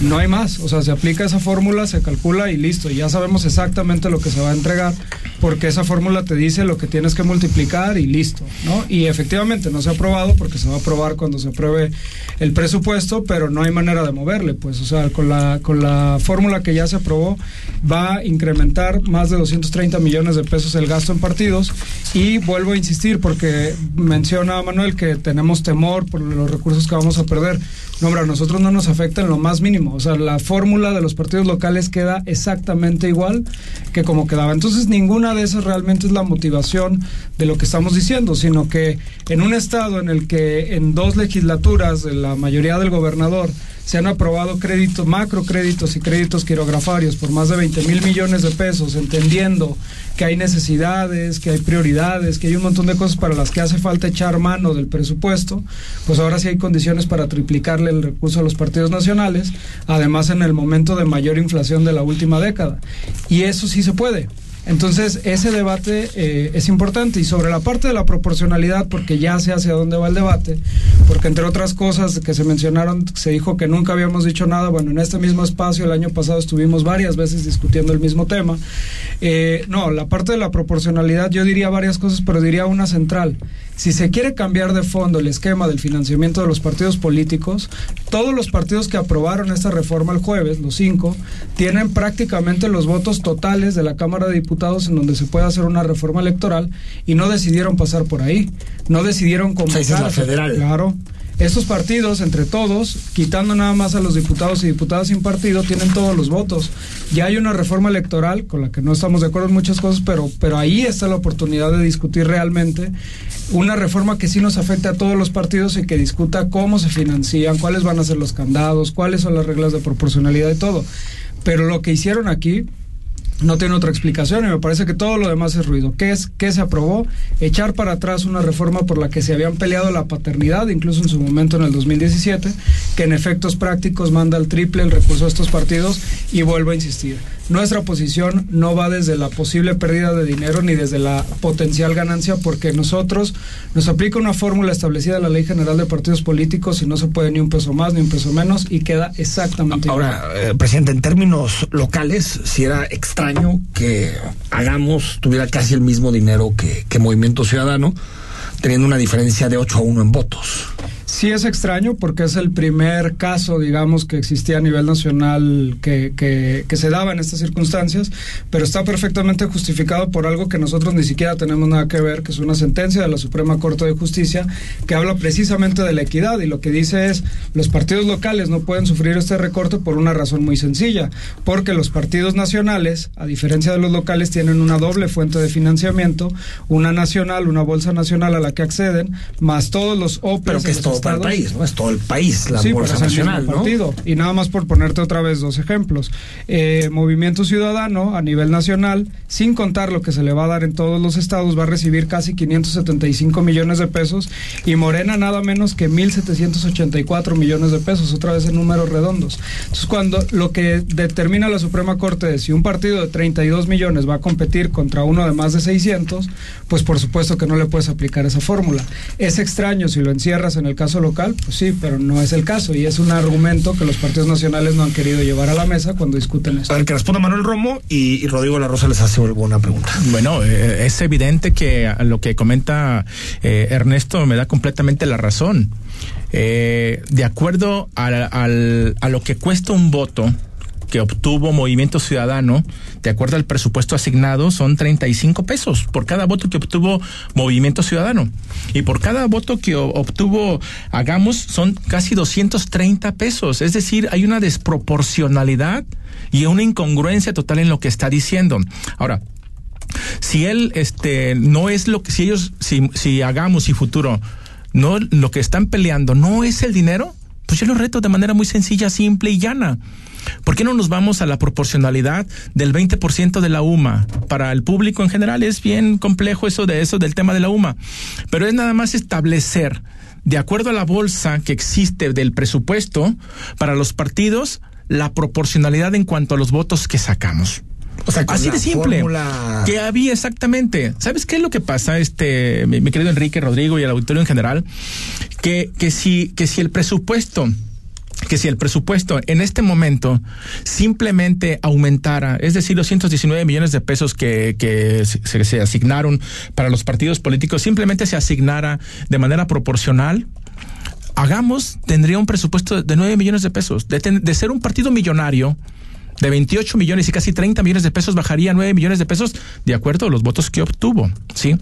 no hay más. O sea, se aplica esa fórmula, se calcula y listo. Ya sabemos exactamente lo que se va a entregar porque esa fórmula te dice lo que tienes que multiplicar y listo, ¿no? Y efectivamente no se ha aprobado porque se va a aprobar cuando se apruebe el presupuesto, pero no hay manera de moverle, pues, o sea, con la con la fórmula que ya se aprobó va a incrementar más de 230 millones de pesos el gasto en partidos y vuelvo a insistir porque menciona Manuel que tenemos temor por los recursos que vamos a perder. No, hombre, a nosotros no nos afecta en lo más mínimo. O sea, la fórmula de los partidos locales queda exactamente igual que como quedaba. Entonces, ninguna de esas realmente es la motivación de lo que estamos diciendo, sino que en un estado en el que en dos legislaturas la mayoría del gobernador se han aprobado créditos, macrocréditos y créditos quirografarios por más de 20 mil millones de pesos, entendiendo que hay necesidades, que hay prioridades, que hay un montón de cosas para las que hace falta echar mano del presupuesto, pues ahora sí hay condiciones para triplicarle el recurso a los partidos nacionales, además en el momento de mayor inflación de la última década. Y eso sí se puede. Entonces, ese debate eh, es importante. Y sobre la parte de la proporcionalidad, porque ya sé hacia dónde va el debate, porque entre otras cosas que se mencionaron, se dijo que nunca habíamos dicho nada. Bueno, en este mismo espacio el año pasado estuvimos varias veces discutiendo el mismo tema. Eh, no, la parte de la proporcionalidad, yo diría varias cosas, pero diría una central. Si se quiere cambiar de fondo el esquema del financiamiento de los partidos políticos, todos los partidos que aprobaron esta reforma el jueves, los cinco, tienen prácticamente los votos totales de la Cámara de Diputados en donde se puede hacer una reforma electoral y no decidieron pasar por ahí. No decidieron convocar. esa es la federal. Claro. Estos partidos, entre todos, quitando nada más a los diputados y diputadas sin partido, tienen todos los votos. Ya hay una reforma electoral con la que no estamos de acuerdo en muchas cosas, pero, pero ahí está la oportunidad de discutir realmente una reforma que sí nos afecte a todos los partidos y que discuta cómo se financian, cuáles van a ser los candados, cuáles son las reglas de proporcionalidad y todo. Pero lo que hicieron aquí no tiene otra explicación y me parece que todo lo demás es ruido. ¿Qué es qué se aprobó? Echar para atrás una reforma por la que se habían peleado la paternidad, incluso en su momento en el 2017, que en efectos prácticos manda el triple el recurso a estos partidos y vuelvo a insistir. Nuestra posición no va desde la posible pérdida de dinero ni desde la potencial ganancia porque nosotros nos aplica una fórmula establecida en la Ley General de Partidos Políticos y no se puede ni un peso más ni un peso menos y queda exactamente Ahora, eh, presidente, en términos locales, si era extraño que Hagamos tuviera casi el mismo dinero que, que Movimiento Ciudadano, teniendo una diferencia de 8 a 1 en votos. Sí es extraño porque es el primer caso, digamos, que existía a nivel nacional que, que, que, se daba en estas circunstancias, pero está perfectamente justificado por algo que nosotros ni siquiera tenemos nada que ver, que es una sentencia de la Suprema Corte de Justicia que habla precisamente de la equidad y lo que dice es los partidos locales no pueden sufrir este recorte por una razón muy sencilla, porque los partidos nacionales, a diferencia de los locales, tienen una doble fuente de financiamiento, una nacional, una bolsa nacional a la que acceden, más todos los OPEs. Pero que es todo para el país, ¿no? Es todo el país, la sí, el nacional, ¿no? partido. Y nada más por ponerte otra vez dos ejemplos. Eh, Movimiento Ciudadano a nivel nacional, sin contar lo que se le va a dar en todos los estados, va a recibir casi 575 millones de pesos y Morena nada menos que 1.784 millones de pesos, otra vez en números redondos. Entonces, cuando lo que determina la Suprema Corte es si un partido de 32 millones va a competir contra uno de más de 600, pues por supuesto que no le puedes aplicar esa fórmula. Es extraño si lo encierras en el caso local, pues sí, pero no es el caso y es un argumento que los partidos nacionales no han querido llevar a la mesa cuando discuten esto. A ver, que responda Manuel Romo y, y Rodrigo La Rosa les hace alguna pregunta. Bueno, eh, es evidente que a lo que comenta eh, Ernesto me da completamente la razón. Eh, de acuerdo al- al- a lo que cuesta un voto obtuvo Movimiento Ciudadano, de acuerdo al presupuesto asignado, son 35 pesos por cada voto que obtuvo Movimiento Ciudadano. Y por cada voto que obtuvo Hagamos, son casi 230 pesos. Es decir, hay una desproporcionalidad y una incongruencia total en lo que está diciendo. Ahora, si él este no es lo que si ellos si si hagamos y futuro no lo que están peleando no es el dinero pues yo lo reto de manera muy sencilla simple y llana ¿Por qué no nos vamos a la proporcionalidad del 20% de la UMA? Para el público en general es bien complejo eso de eso del tema de la UMA, pero es nada más establecer de acuerdo a la bolsa que existe del presupuesto para los partidos la proporcionalidad en cuanto a los votos que sacamos. O sea, así de simple. fórmula- Que había exactamente. ¿Sabes qué es lo que pasa, este, mi, mi querido Enrique, Rodrigo y el auditorio en general? Que, que si, que si el presupuesto que si el presupuesto en este momento simplemente aumentara, es decir, los 119 millones de pesos que, que se, asignaron para los partidos políticos, simplemente se asignara de manera proporcional, hagamos, tendría un presupuesto de 9 millones de pesos. De ser un partido millonario, de 28 millones y casi 30 millones de pesos, bajaría a 9 millones de pesos de acuerdo a los votos que obtuvo. ¿sí?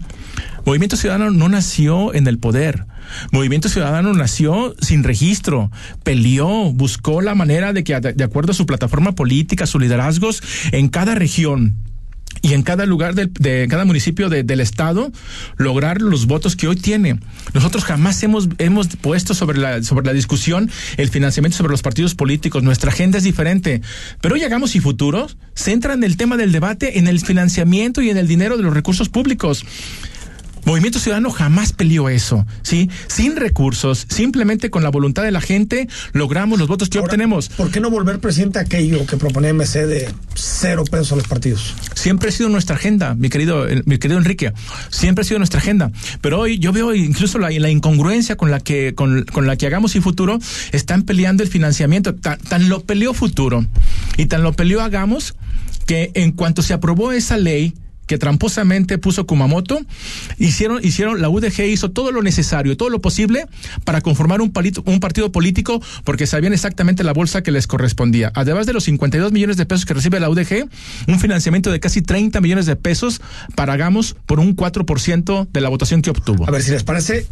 Movimiento Ciudadano no nació en el poder. Movimiento Ciudadano nació sin registro, peleó, buscó la manera de que, de acuerdo a su plataforma política, sus liderazgos, en cada región y en cada lugar del- de, cada municipio de- del estado lograr los votos que hoy tiene. Nosotros jamás hemos, hemos puesto sobre la, sobre la discusión el financiamiento sobre los partidos políticos. Nuestra agenda es diferente. Pero hoy hagamos y futuros centran el tema del debate en el financiamiento y en el dinero de los recursos públicos. Movimiento Ciudadano jamás peleó eso, ¿sí? Sin recursos, simplemente con la voluntad de la gente, logramos los votos que obtenemos. ¿Por qué no volver presidente a aquello que propone MC de cero pesos a los partidos? siempre ha sido nuestra agenda, mi querido, mi querido Enrique, siempre ha sido nuestra agenda. Pero hoy yo veo incluso la, la incongruencia con la que, con, con, la que hagamos y futuro, están peleando el financiamiento. Tan, tan lo peleó futuro y tan lo peleó hagamos que en cuanto se aprobó esa ley, que tramposamente puso Kumamoto, hicieron, hicieron, la UDG hizo todo lo necesario, todo lo posible para conformar un, palito, un partido político porque sabían exactamente la bolsa que les correspondía. Además de los 52 millones de pesos que recibe la UDG, un financiamiento de casi 30 millones de pesos para Hagamos por un 4% de la votación que obtuvo. A ver si les parece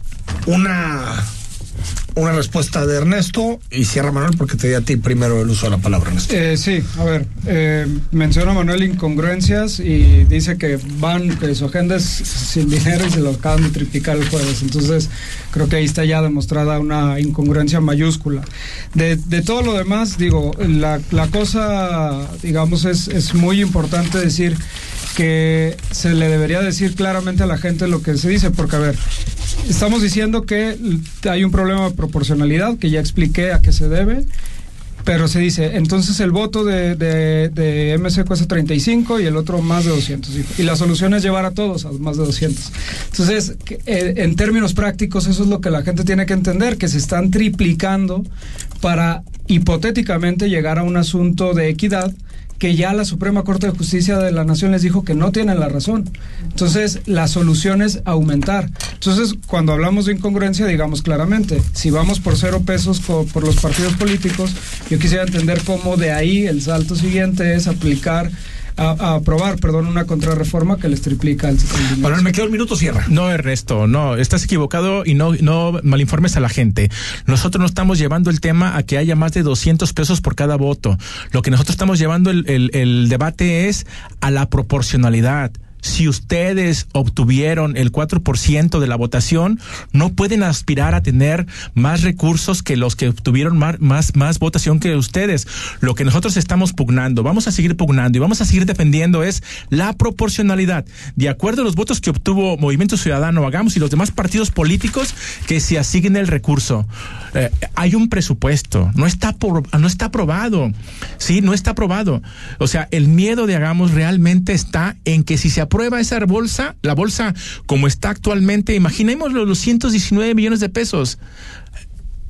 una una respuesta de Ernesto y cierra Manuel porque te di a ti primero el uso de la palabra, Ernesto. Eh, sí, a ver, eh, menciona Manuel incongruencias y dice que van, que su agenda es sin dinero y se lo acaban de triplicar el jueves. Entonces, creo que ahí está ya demostrada una incongruencia mayúscula. De, de todo lo demás, digo, la, la cosa, digamos, es, es muy importante decir que se le debería decir claramente a la gente lo que se dice, porque a ver, estamos diciendo que hay un problema de proporcionalidad, que ya expliqué a qué se debe, pero se dice, entonces el voto de, de, de MC cuesta 35 y el otro más de 200. Y la solución es llevar a todos a más de 200. Entonces, eh, en términos prácticos, eso es lo que la gente tiene que entender, que se están triplicando para hipotéticamente llegar a un asunto de equidad que ya la Suprema Corte de Justicia de la Nación les dijo que no tienen la razón. Entonces, la solución es aumentar. Entonces, cuando hablamos de incongruencia, digamos claramente, si vamos por cero pesos por, los partidos políticos, yo quisiera entender cómo de ahí el salto siguiente es aplicar a, aprobar, perdón, una contrarreforma que les triplica el, el Bueno, me quedo un minuto, cierra. No, Ernesto, no, estás equivocado y no, no malinformes a la gente. Nosotros no estamos llevando el tema a que haya más de 200 pesos por cada voto. Lo que nosotros estamos llevando el, el, el debate es a la proporcionalidad si ustedes obtuvieron el 4% de la votación, no pueden aspirar a tener más recursos que los que obtuvieron más, más, más votación que ustedes. Lo que nosotros estamos pugnando, vamos a seguir pugnando y vamos a seguir defendiendo es la proporcionalidad. De acuerdo a los votos que obtuvo Movimiento Ciudadano, hagamos y los demás partidos políticos que se asignen el recurso. Eh, hay un presupuesto, no está, por, no está aprobado. Sí, no está aprobado. O sea, el miedo de hagamos realmente está en que si se aprueba esa bolsa, la bolsa como está actualmente, imaginemos los 219 millones de pesos.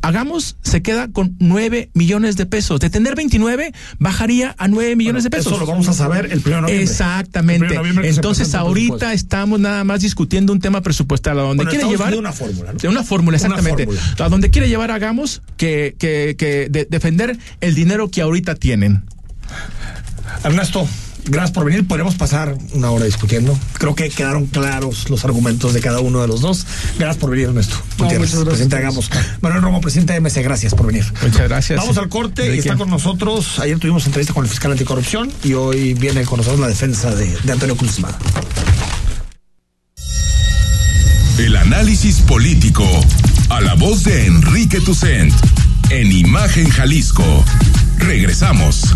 Hagamos, se queda con 9 millones de pesos. De tener 29, bajaría a 9 millones bueno, de pesos. Eso lo vamos a saber el primero de noviembre. Exactamente. De noviembre Entonces, ahorita estamos nada más discutiendo un tema presupuestal. A donde Bueno, quiere llevar. viendo una fórmula, ¿no? De una fórmula, Una exactamente. fórmula. A donde quiere llevar, hagamos que, que, que de- defender el dinero que ahorita tienen. Ernesto, gracias por venir. Podríamos pasar una hora discutiendo. Creo que quedaron claros los argumentos de cada uno de los dos. Gracias por venir, Ernesto. Muchas gracias. presidente de Hagamos. Manuel Romo, presidente de MC, gracias por venir. Muchas gracias. Vamos al corte y ¿De está con nosotros. Ayer tuvimos entrevista con el fiscal anticorrupción y hoy viene con nosotros la defensa de, de Antonio Cruzmada. El análisis político. A la voz de Enrique Tucent. En Imagen Jalisco. Regresamos.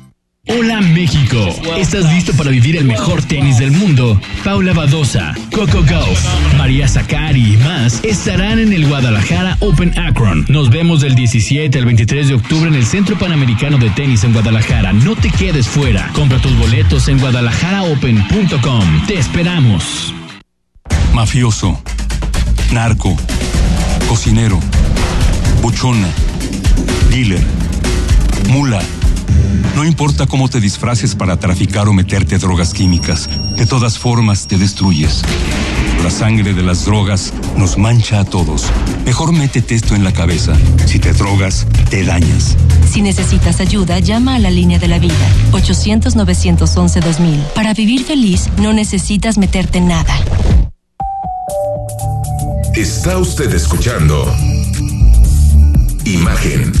Hola México, ¿estás listo para vivir el mejor tenis del mundo? Paula Badosa, Coco Gauff, María Zacari y más estarán en el Guadalajara Open Akron. Nos vemos del 17 al 23 de octubre en el Centro Panamericano de Tenis en Guadalajara. No te quedes fuera. Compra tus boletos en guadalajaraopen.com. Te esperamos. Mafioso, narco, cocinero, buchona, dealer, mula. No importa cómo te disfraces para traficar o meterte drogas químicas, de todas formas te destruyes. La sangre de las drogas nos mancha a todos. Mejor métete esto en la cabeza. Si te drogas, te dañas. Si necesitas ayuda, llama a la línea de la vida, 800-911-2000. Para vivir feliz, no necesitas meterte en nada. Está usted escuchando Imagen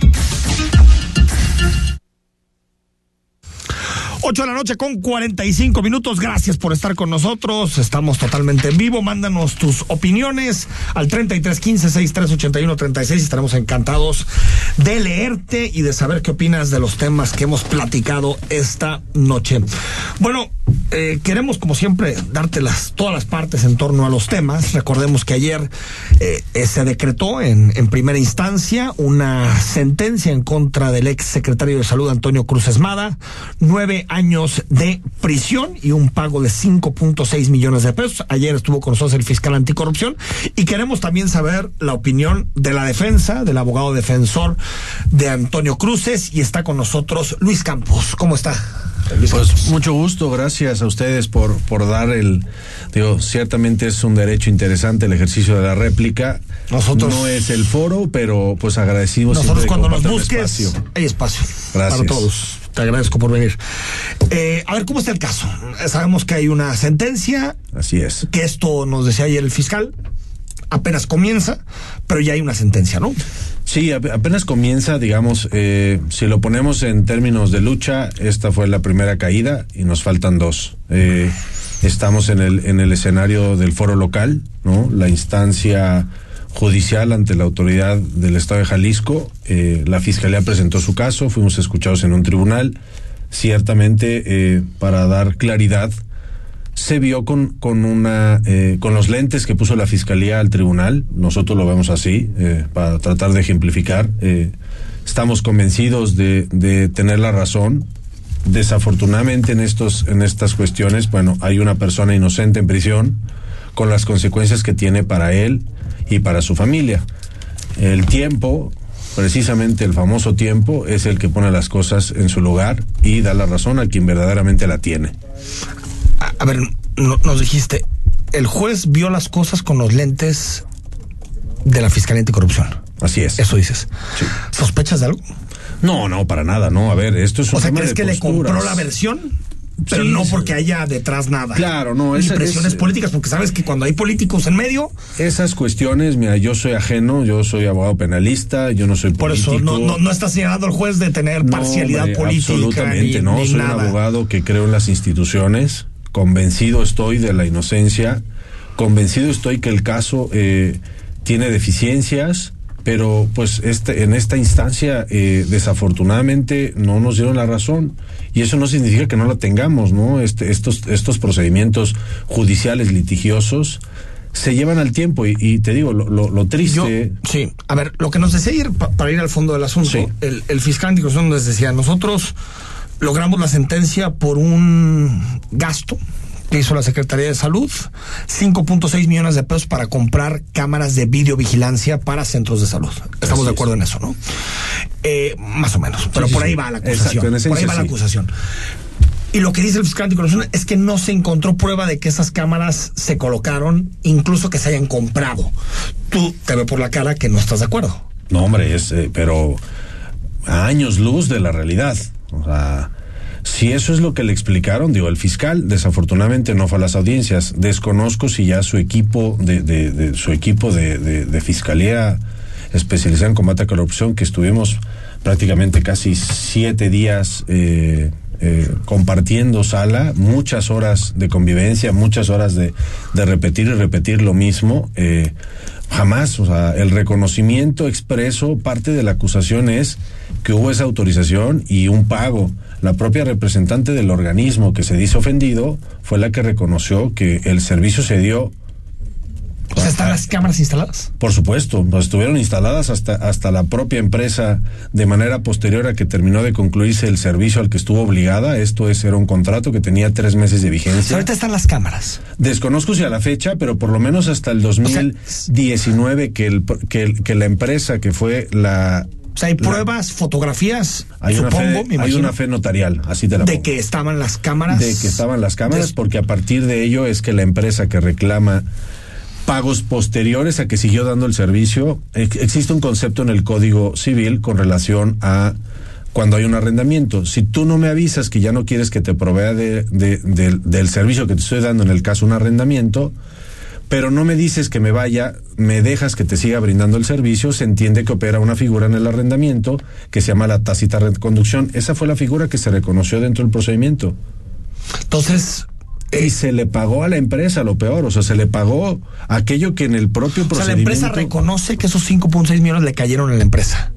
8 de la noche con 45 minutos. Gracias por estar con nosotros. Estamos totalmente en vivo. Mándanos tus opiniones al 33 15 63 81 36. Estaremos encantados de leerte y de saber qué opinas de los temas que hemos platicado esta noche. Bueno, eh, queremos, como siempre, darte las, todas las partes en torno a los temas. Recordemos que ayer eh, se decretó en, en, primera instancia una sentencia en contra del ex secretario de Salud, Antonio Cruz Esmada. Nueve años de prisión y un pago de 5.6 millones de pesos. Ayer estuvo con nosotros el fiscal anticorrupción y queremos también saber la opinión de la defensa, del abogado defensor de Antonio Cruces y está con nosotros Luis Campos. ¿Cómo está? Pues mucho gusto, gracias a ustedes por, por dar el, digo, ciertamente es un derecho interesante el ejercicio de la réplica. Nosotros no es el foro, pero pues agradecimos. Nosotros cuando nos busques espacio. hay espacio gracias. para todos. Te agradezco por venir. Eh, a ver, ¿cómo está el caso? Sabemos que hay una sentencia. Así es. Que esto nos decía ayer el fiscal. Apenas comienza, pero ya hay una sentencia, ¿no? Sí, apenas comienza, digamos, eh, si lo ponemos en términos de lucha, esta fue la primera caída y nos faltan dos. Eh, estamos en el, en el escenario del foro local, ¿no? La instancia judicial ante la autoridad del Estado de Jalisco. Eh, la Fiscalía presentó su caso, fuimos escuchados en un tribunal. Ciertamente, eh, para dar claridad, se vio con, con una eh, con los lentes que puso la fiscalía al tribunal. Nosotros lo vemos así eh, para tratar de ejemplificar. Eh, estamos convencidos de, de tener la razón. Desafortunadamente en estos en estas cuestiones bueno hay una persona inocente en prisión con las consecuencias que tiene para él y para su familia. El tiempo precisamente el famoso tiempo es el que pone las cosas en su lugar y da la razón a quien verdaderamente la tiene a, a ver, no, nos dijiste, el juez vio las cosas con los lentes de la Fiscalía Anticorrupción. Así es. Eso dices. Sí. ¿Sospechas de algo? No, no, para nada, no. A ver, esto es un O sea, tema ¿crees de que posturas. le compró la versión? Pero Sí, no porque haya detrás nada. Claro, no, Ni esa- presiones es- políticas, porque sabes que cuando hay políticos en medio, Esas cuestiones, mira, yo soy ajeno, yo soy abogado penalista, yo no soy por político. eso no, no, no está señalando el juez de tener No, parcialidad hombre, política. Absolutamente, ni- no. ni soy nada. un abogado que creo en las instituciones, convencido estoy de la inocencia, convencido estoy que el caso eh, tiene deficiencias, pero pues este, en esta instancia eh, desafortunadamente no nos dieron la razón y eso no significa que no la tengamos, ¿no? Este, estos, estos procedimientos judiciales litigiosos se llevan al tiempo y, y te digo, lo, lo, lo triste... Sí, a ver, lo que nos decía pa- para ir al fondo del asunto, Sí. el, el fiscal anticorrupción nos decía, nosotros logramos la sentencia por un gasto que hizo la Secretaría de Salud, 5.6 millones de pesos para comprar cámaras de videovigilancia para centros de salud. Estamos Así de es. acuerdo en eso, ¿no? Eh, más o menos, pero sí, por ahí sí. va la acusación. por ahí va la acusación. Y lo que dice el fiscal anticorrupción es que no se encontró prueba de que esas cámaras se colocaron, incluso que se hayan comprado. Tú te ve por la cara que no estás de acuerdo. No, hombre, es, eh, pero a años luz de la realidad. O sea, si eso es lo que le explicaron, digo, el fiscal desafortunadamente no fue a las audiencias. Desconozco si ya su equipo de, de- su equipo de fiscalía especializada en combate a corrupción, que estuvimos prácticamente casi siete días eh, eh, compartiendo sala, muchas horas de convivencia, muchas horas de, de repetir y repetir lo mismo. eh, jamás, o sea, el reconocimiento expreso, parte de la acusación es que hubo esa autorización y un pago. La propia representante del organismo que se dice ofendido fue la que reconoció que el servicio se dio O sea, ¿están las cámaras instaladas? Por supuesto, pues estuvieron instaladas hasta, hasta la propia empresa de manera posterior a que terminó de concluirse el servicio al que estuvo obligada. Esto es, era un contrato que tenía tres meses de vigencia. ahorita están las cámaras. Desconozco si a la fecha, pero por lo menos hasta el 2019 que, el, que, que la empresa que fue la o sea, hay pruebas, fotografías, hay supongo, una fe, me imagino, Hay una fe notarial, así te la De pongo. que estaban las cámaras. De que estaban las cámaras, porque a partir de ello es que la empresa que reclama pagos posteriores a que siguió dando el servicio, ex existe un concepto en el Código Civil con relación a cuando hay un arrendamiento. Si tú no me avisas que ya no quieres que te provea de, de, de, del servicio que te estoy dando, en el caso un arrendamiento, pero no me dices que me vaya, me dejas que te siga brindando el servicio, se entiende que opera una figura en el arrendamiento que se llama la tácita reconducción. Esa fue la figura que se reconoció dentro del procedimiento. Entonces, y se le pagó a la empresa lo peor, o sea, se le pagó aquello que en el propio procedimiento. O sea, la empresa reconoce que esos 5.6 millones le cayeron a la empresa.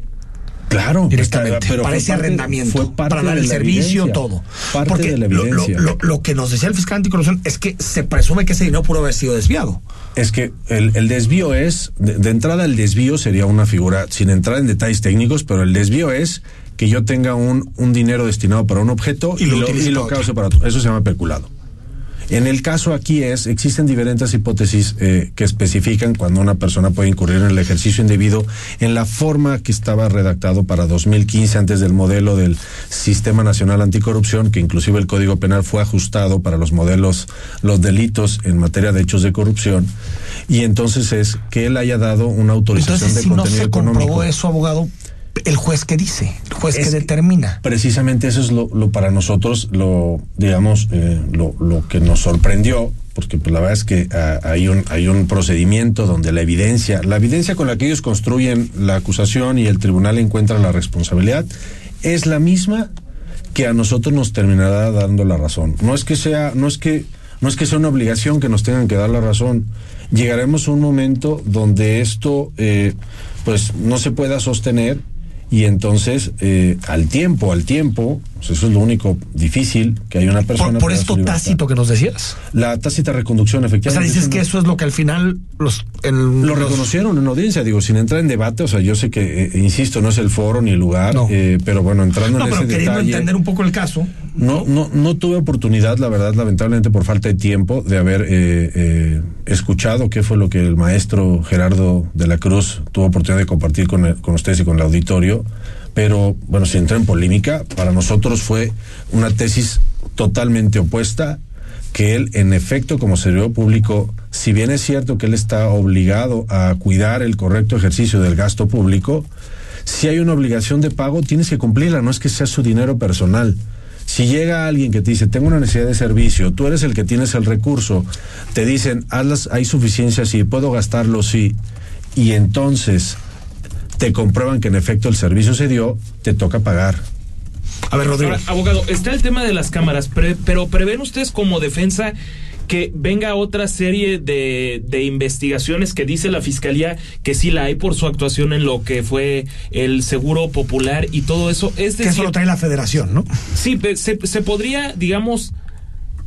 Claro, directamente. pero para ese parte, arrendamiento, para dar el servicio, todo. Parte Porque de la evidencia. lo, lo, que nos decía el fiscal anticorrupción es que se presume que ese dinero pudo haber sido desviado. Es que el, el desvío es, de, de, entrada el desvío sería una figura, sin entrar en detalles técnicos, pero el desvío es que yo tenga un, un dinero destinado para un objeto y, y lo, y lo cause para otro. Eso se llama peculado. En el caso aquí es, existen diferentes hipótesis eh, que especifican cuando una persona puede incurrir en el ejercicio indebido en la forma que estaba redactado para 2015 antes del modelo del Sistema Nacional Anticorrupción, que inclusive el Código Penal fue ajustado para los modelos, los delitos en materia de hechos de corrupción, y entonces es que él haya dado una autorización entonces, de si contenido no se económico. comprobó eso, abogado, el juez que dice, el juez es que determina. Precisamente eso es lo, lo para nosotros, lo, digamos, eh, lo, lo, que nos sorprendió, porque pues, la verdad es que uh, hay, un, hay un procedimiento donde la evidencia, la evidencia con la que ellos construyen la acusación y el tribunal encuentra la responsabilidad, es la misma que a nosotros nos terminará dando la razón. No es que sea, no es que, no es que sea una obligación que nos tengan que dar la razón. Llegaremos a un momento donde esto, eh, pues, no se pueda sostener y entonces eh, al tiempo, al tiempo, eso es lo único difícil que hay una persona. Por, por esto tácito que nos decías. La tácita reconducción, efectivamente. O sea, dices que eso es lo que al final los. El, lo reconocieron en audiencia, digo, sin entrar en debate, o sea, yo sé que, eh, insisto, no es el foro ni el lugar, no. eh, pero bueno, entrando no, en pero ese queriendo detalle. entender un poco el caso. No, no, no tuve oportunidad, la verdad, lamentablemente por falta de tiempo, de haber eh, escuchado qué fue lo que el maestro Gerardo de la Cruz tuvo oportunidad de compartir con, el, con ustedes y con el auditorio pero bueno, si entró en polémica, para nosotros fue una tesis totalmente opuesta, que él, en efecto, como servidor público, si bien es cierto que él está obligado a cuidar el correcto ejercicio del gasto público, si hay una obligación de pago, tienes que cumplirla, no es que sea su dinero personal. Si llega alguien que te dice, tengo una necesidad de servicio, tú eres el que tienes el recurso, te dicen, hazlas, hay suficiencia, sí, puedo gastarlo, sí, y entonces te comprueban que en efecto el servicio se dio, te toca pagar. A ver, Rodrigo. Ahora, abogado, está el tema de las cámaras, pre, pero prevén ustedes como defensa que venga otra serie de, de, investigaciones que dice la fiscalía que sí la hay por su actuación en lo que fue el seguro popular y todo eso. Es decir, que eso lo trae la federación, ¿no? Sí, se, se podría, digamos,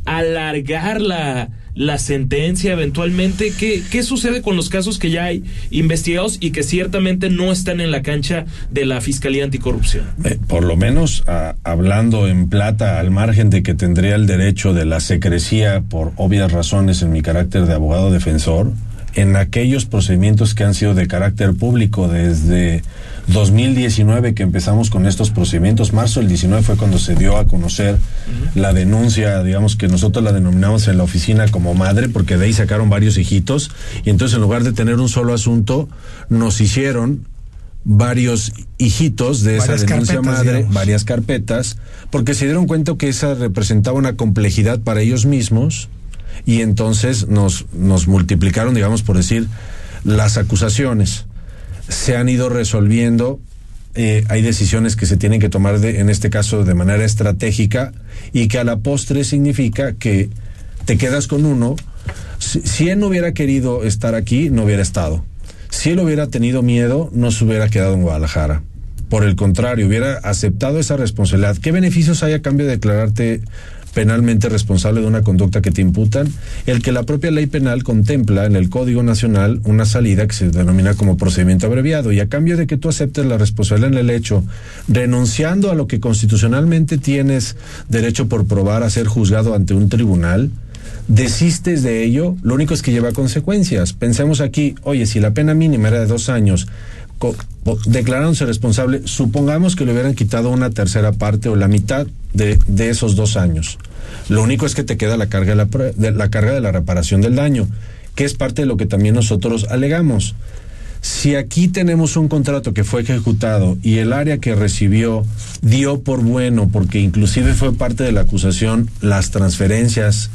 alargar la, la sentencia eventualmente? ¿Qué, ¿Qué sucede con los casos que ya hay investigados y que ciertamente no están en la cancha de la Fiscalía Anticorrupción? Eh, por lo menos a, hablando en plata, al margen de que tendría el derecho de la secrecía por obvias razones en mi carácter de abogado defensor, en aquellos procedimientos que han sido de carácter público desde 2019 que empezamos con estos procedimientos. Marzo del 19 fue cuando se dio a conocer uh -huh. la denuncia, digamos que nosotros la denominamos en la oficina como madre, porque de ahí sacaron varios hijitos, y entonces en lugar de tener un solo asunto, nos hicieron varios hijitos de varias esa denuncia madre, digamos. varias carpetas, porque se dieron cuenta que esa representaba una complejidad para ellos mismos y entonces nos, nos multiplicaron, digamos, por decir, las acusaciones. Se han ido resolviendo, eh, hay decisiones que se tienen que tomar, de, en este caso, de manera estratégica y que a la postre significa que te quedas con uno. Si, si él no hubiera querido estar aquí, no hubiera estado. Si él hubiera tenido miedo, no se hubiera quedado en Guadalajara. Por el contrario, hubiera aceptado esa responsabilidad. ¿Qué beneficios hay a cambio de declararte penalmente responsable de una conducta que te imputan, el que la propia ley penal contempla en el Código Nacional una salida que se denomina como procedimiento abreviado y a cambio de que tú aceptes la responsabilidad en el hecho, renunciando a lo que constitucionalmente tienes derecho por probar a ser juzgado ante un tribunal, desistes de ello, lo único es que lleva consecuencias. Pensemos aquí, oye, si la pena mínima era de dos años, declarándose responsable, supongamos que le hubieran quitado una tercera parte o la mitad de, de esos dos años. Lo único es que te queda la carga de la, la carga de la reparación del daño, que es parte de lo que también nosotros alegamos. Si aquí tenemos un contrato que fue ejecutado y el área que recibió dio por bueno, porque inclusive fue parte de la acusación, las transferencias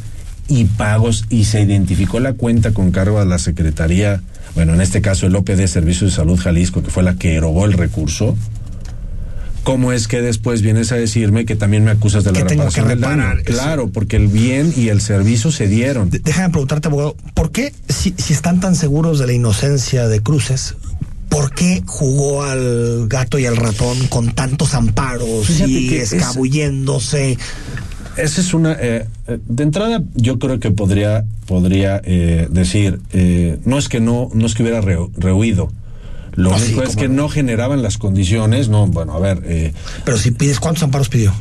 y pagos y se identificó la cuenta con cargo a la Secretaría, bueno, en este caso el OPD Servicios de Salud Jalisco, que fue la que erogó el recurso, ¿cómo es que después vienes a decirme que también me acusas de la reparación del daño? Claro, porque el bien y el servicio se dieron. Déjame preguntarte, abogado, ¿por qué, si, si están tan seguros de la inocencia de Cruces, ¿por qué jugó al gato y al ratón con tantos amparos Fíjate y que es- escabulléndose? Esa es una. eh, eh, de entrada, yo creo que podría, podría eh, decir, eh, no es que no, no es que hubiera re- rehuido. Lo Ah, sí, único es que no. no generaban las condiciones, no, bueno, a ver. eh, Pero si pides, ¿cuántos amparos pidió?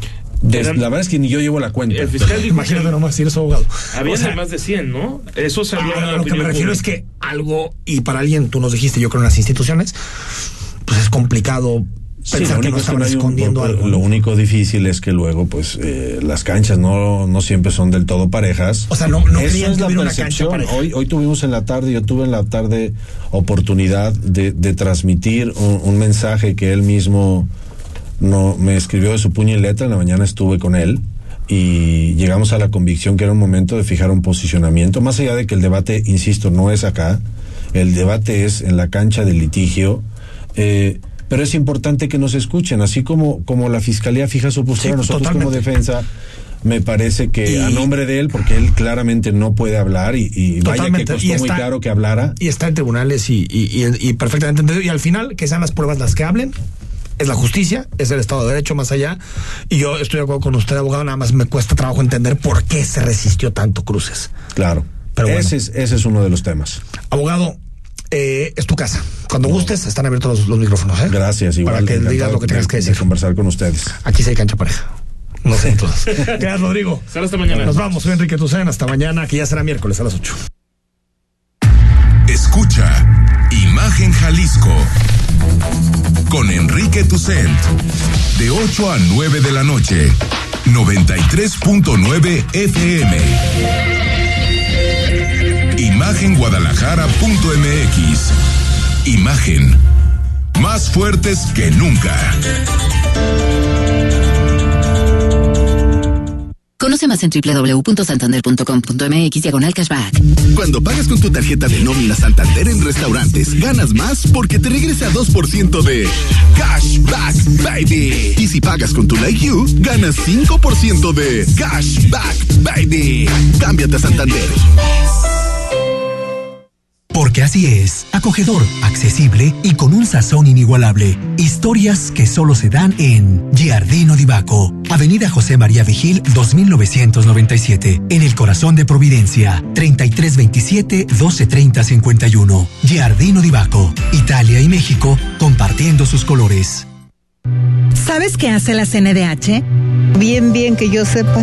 la verdad es que ni yo llevo la cuenta. El fiscal dijo Imagínate que nomás si eres abogado. había O sea, de más de 100, ¿no? Eso se habló lo que me refiero es que algo, y para alguien, tú nos dijiste, yo creo en las instituciones, pues es complicado pensar lo que único no es que estaban no hay un- escondiendo por- algo. Lo único difícil es que luego, pues, eh, las canchas no, no siempre son del todo parejas. O sea, no- no Eso es que la percepción. Hoy, hoy tuvimos en la tarde, yo tuve en la tarde oportunidad de, de transmitir un, un mensaje que él mismo no me escribió de su puño y letra. En la mañana estuve con él y llegamos a la convicción que era un momento de fijar un posicionamiento, más allá de que el debate, insisto, no es acá, el debate es en la cancha del litigio. Eh, pero es importante que nos escuchen, así como, como la fiscalía fija su postura, Sí, nosotros como defensa, me parece que Y- a nombre de él, porque él claramente no puede hablar y, y vaya que costó Y muy claro que hablara. Y está en tribunales y, y, y- y perfectamente entendido. Y al final, que sean las pruebas las que hablen. Es la justicia, es el Estado de Derecho más allá. Y yo estoy de acuerdo con usted, abogado. Nada más me cuesta trabajo entender por qué se resistió tanto Cruces. Claro. Pero bueno. ese, es, ese es uno de los temas. Abogado, eh, es tu casa. Cuando gustes, están abiertos los, los micrófonos. ¿eh? Gracias, igual. Para que digas lo que tengas que de decir. conversar con ustedes. Aquí sí hay cancha pareja. No sé entonces. [LAUGHS] Gracias, Rodrigo. Hasta mañana. Nos vamos. Soy Enrique Tucen. Hasta mañana, que ya será miércoles a las 8. Escucha Imagen Jalisco con Enrique Tucent de 8 a 9 de la noche 93.9 FM Imagenguadalajara.mx Imagen más fuertes que nunca Conoce más en www.santander.com.mx diagonal cashback. Cuando pagas con tu tarjeta de nómina Santander en restaurantes, ganas más porque te regresa 2% de Cashback Baby. Y si pagas con tu Like You, ganas 5% de Cashback Baby. Cámbiate a Santander. Porque así es, acogedor, accesible y con un sazón inigualable. Historias que solo se dan en Giardino di Baco, Avenida José María Vigil 2997, en el corazón de Providencia, 3327 1230 51. Giardino di Baco, Italia y México compartiendo sus colores. ¿Sabes qué hace la CNDH? Bien, bien que yo sepa.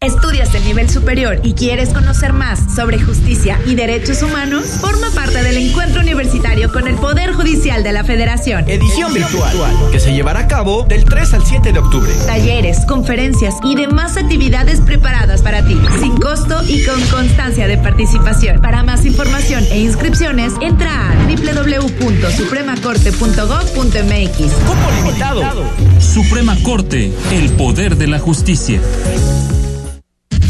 ¿Estudias el nivel superior y quieres conocer más sobre justicia y derechos humanos? Forma parte del encuentro universitario con el Poder Judicial de la Federación. Edición virtual, que se llevará a cabo del 3 al 7 de octubre. Talleres, conferencias y demás actividades preparadas para ti, sin costo y con constancia de participación. Para más información e inscripciones, entra a www.supremacorte.gov.mx. Cupo limitado. Suprema Corte, el poder de la justicia.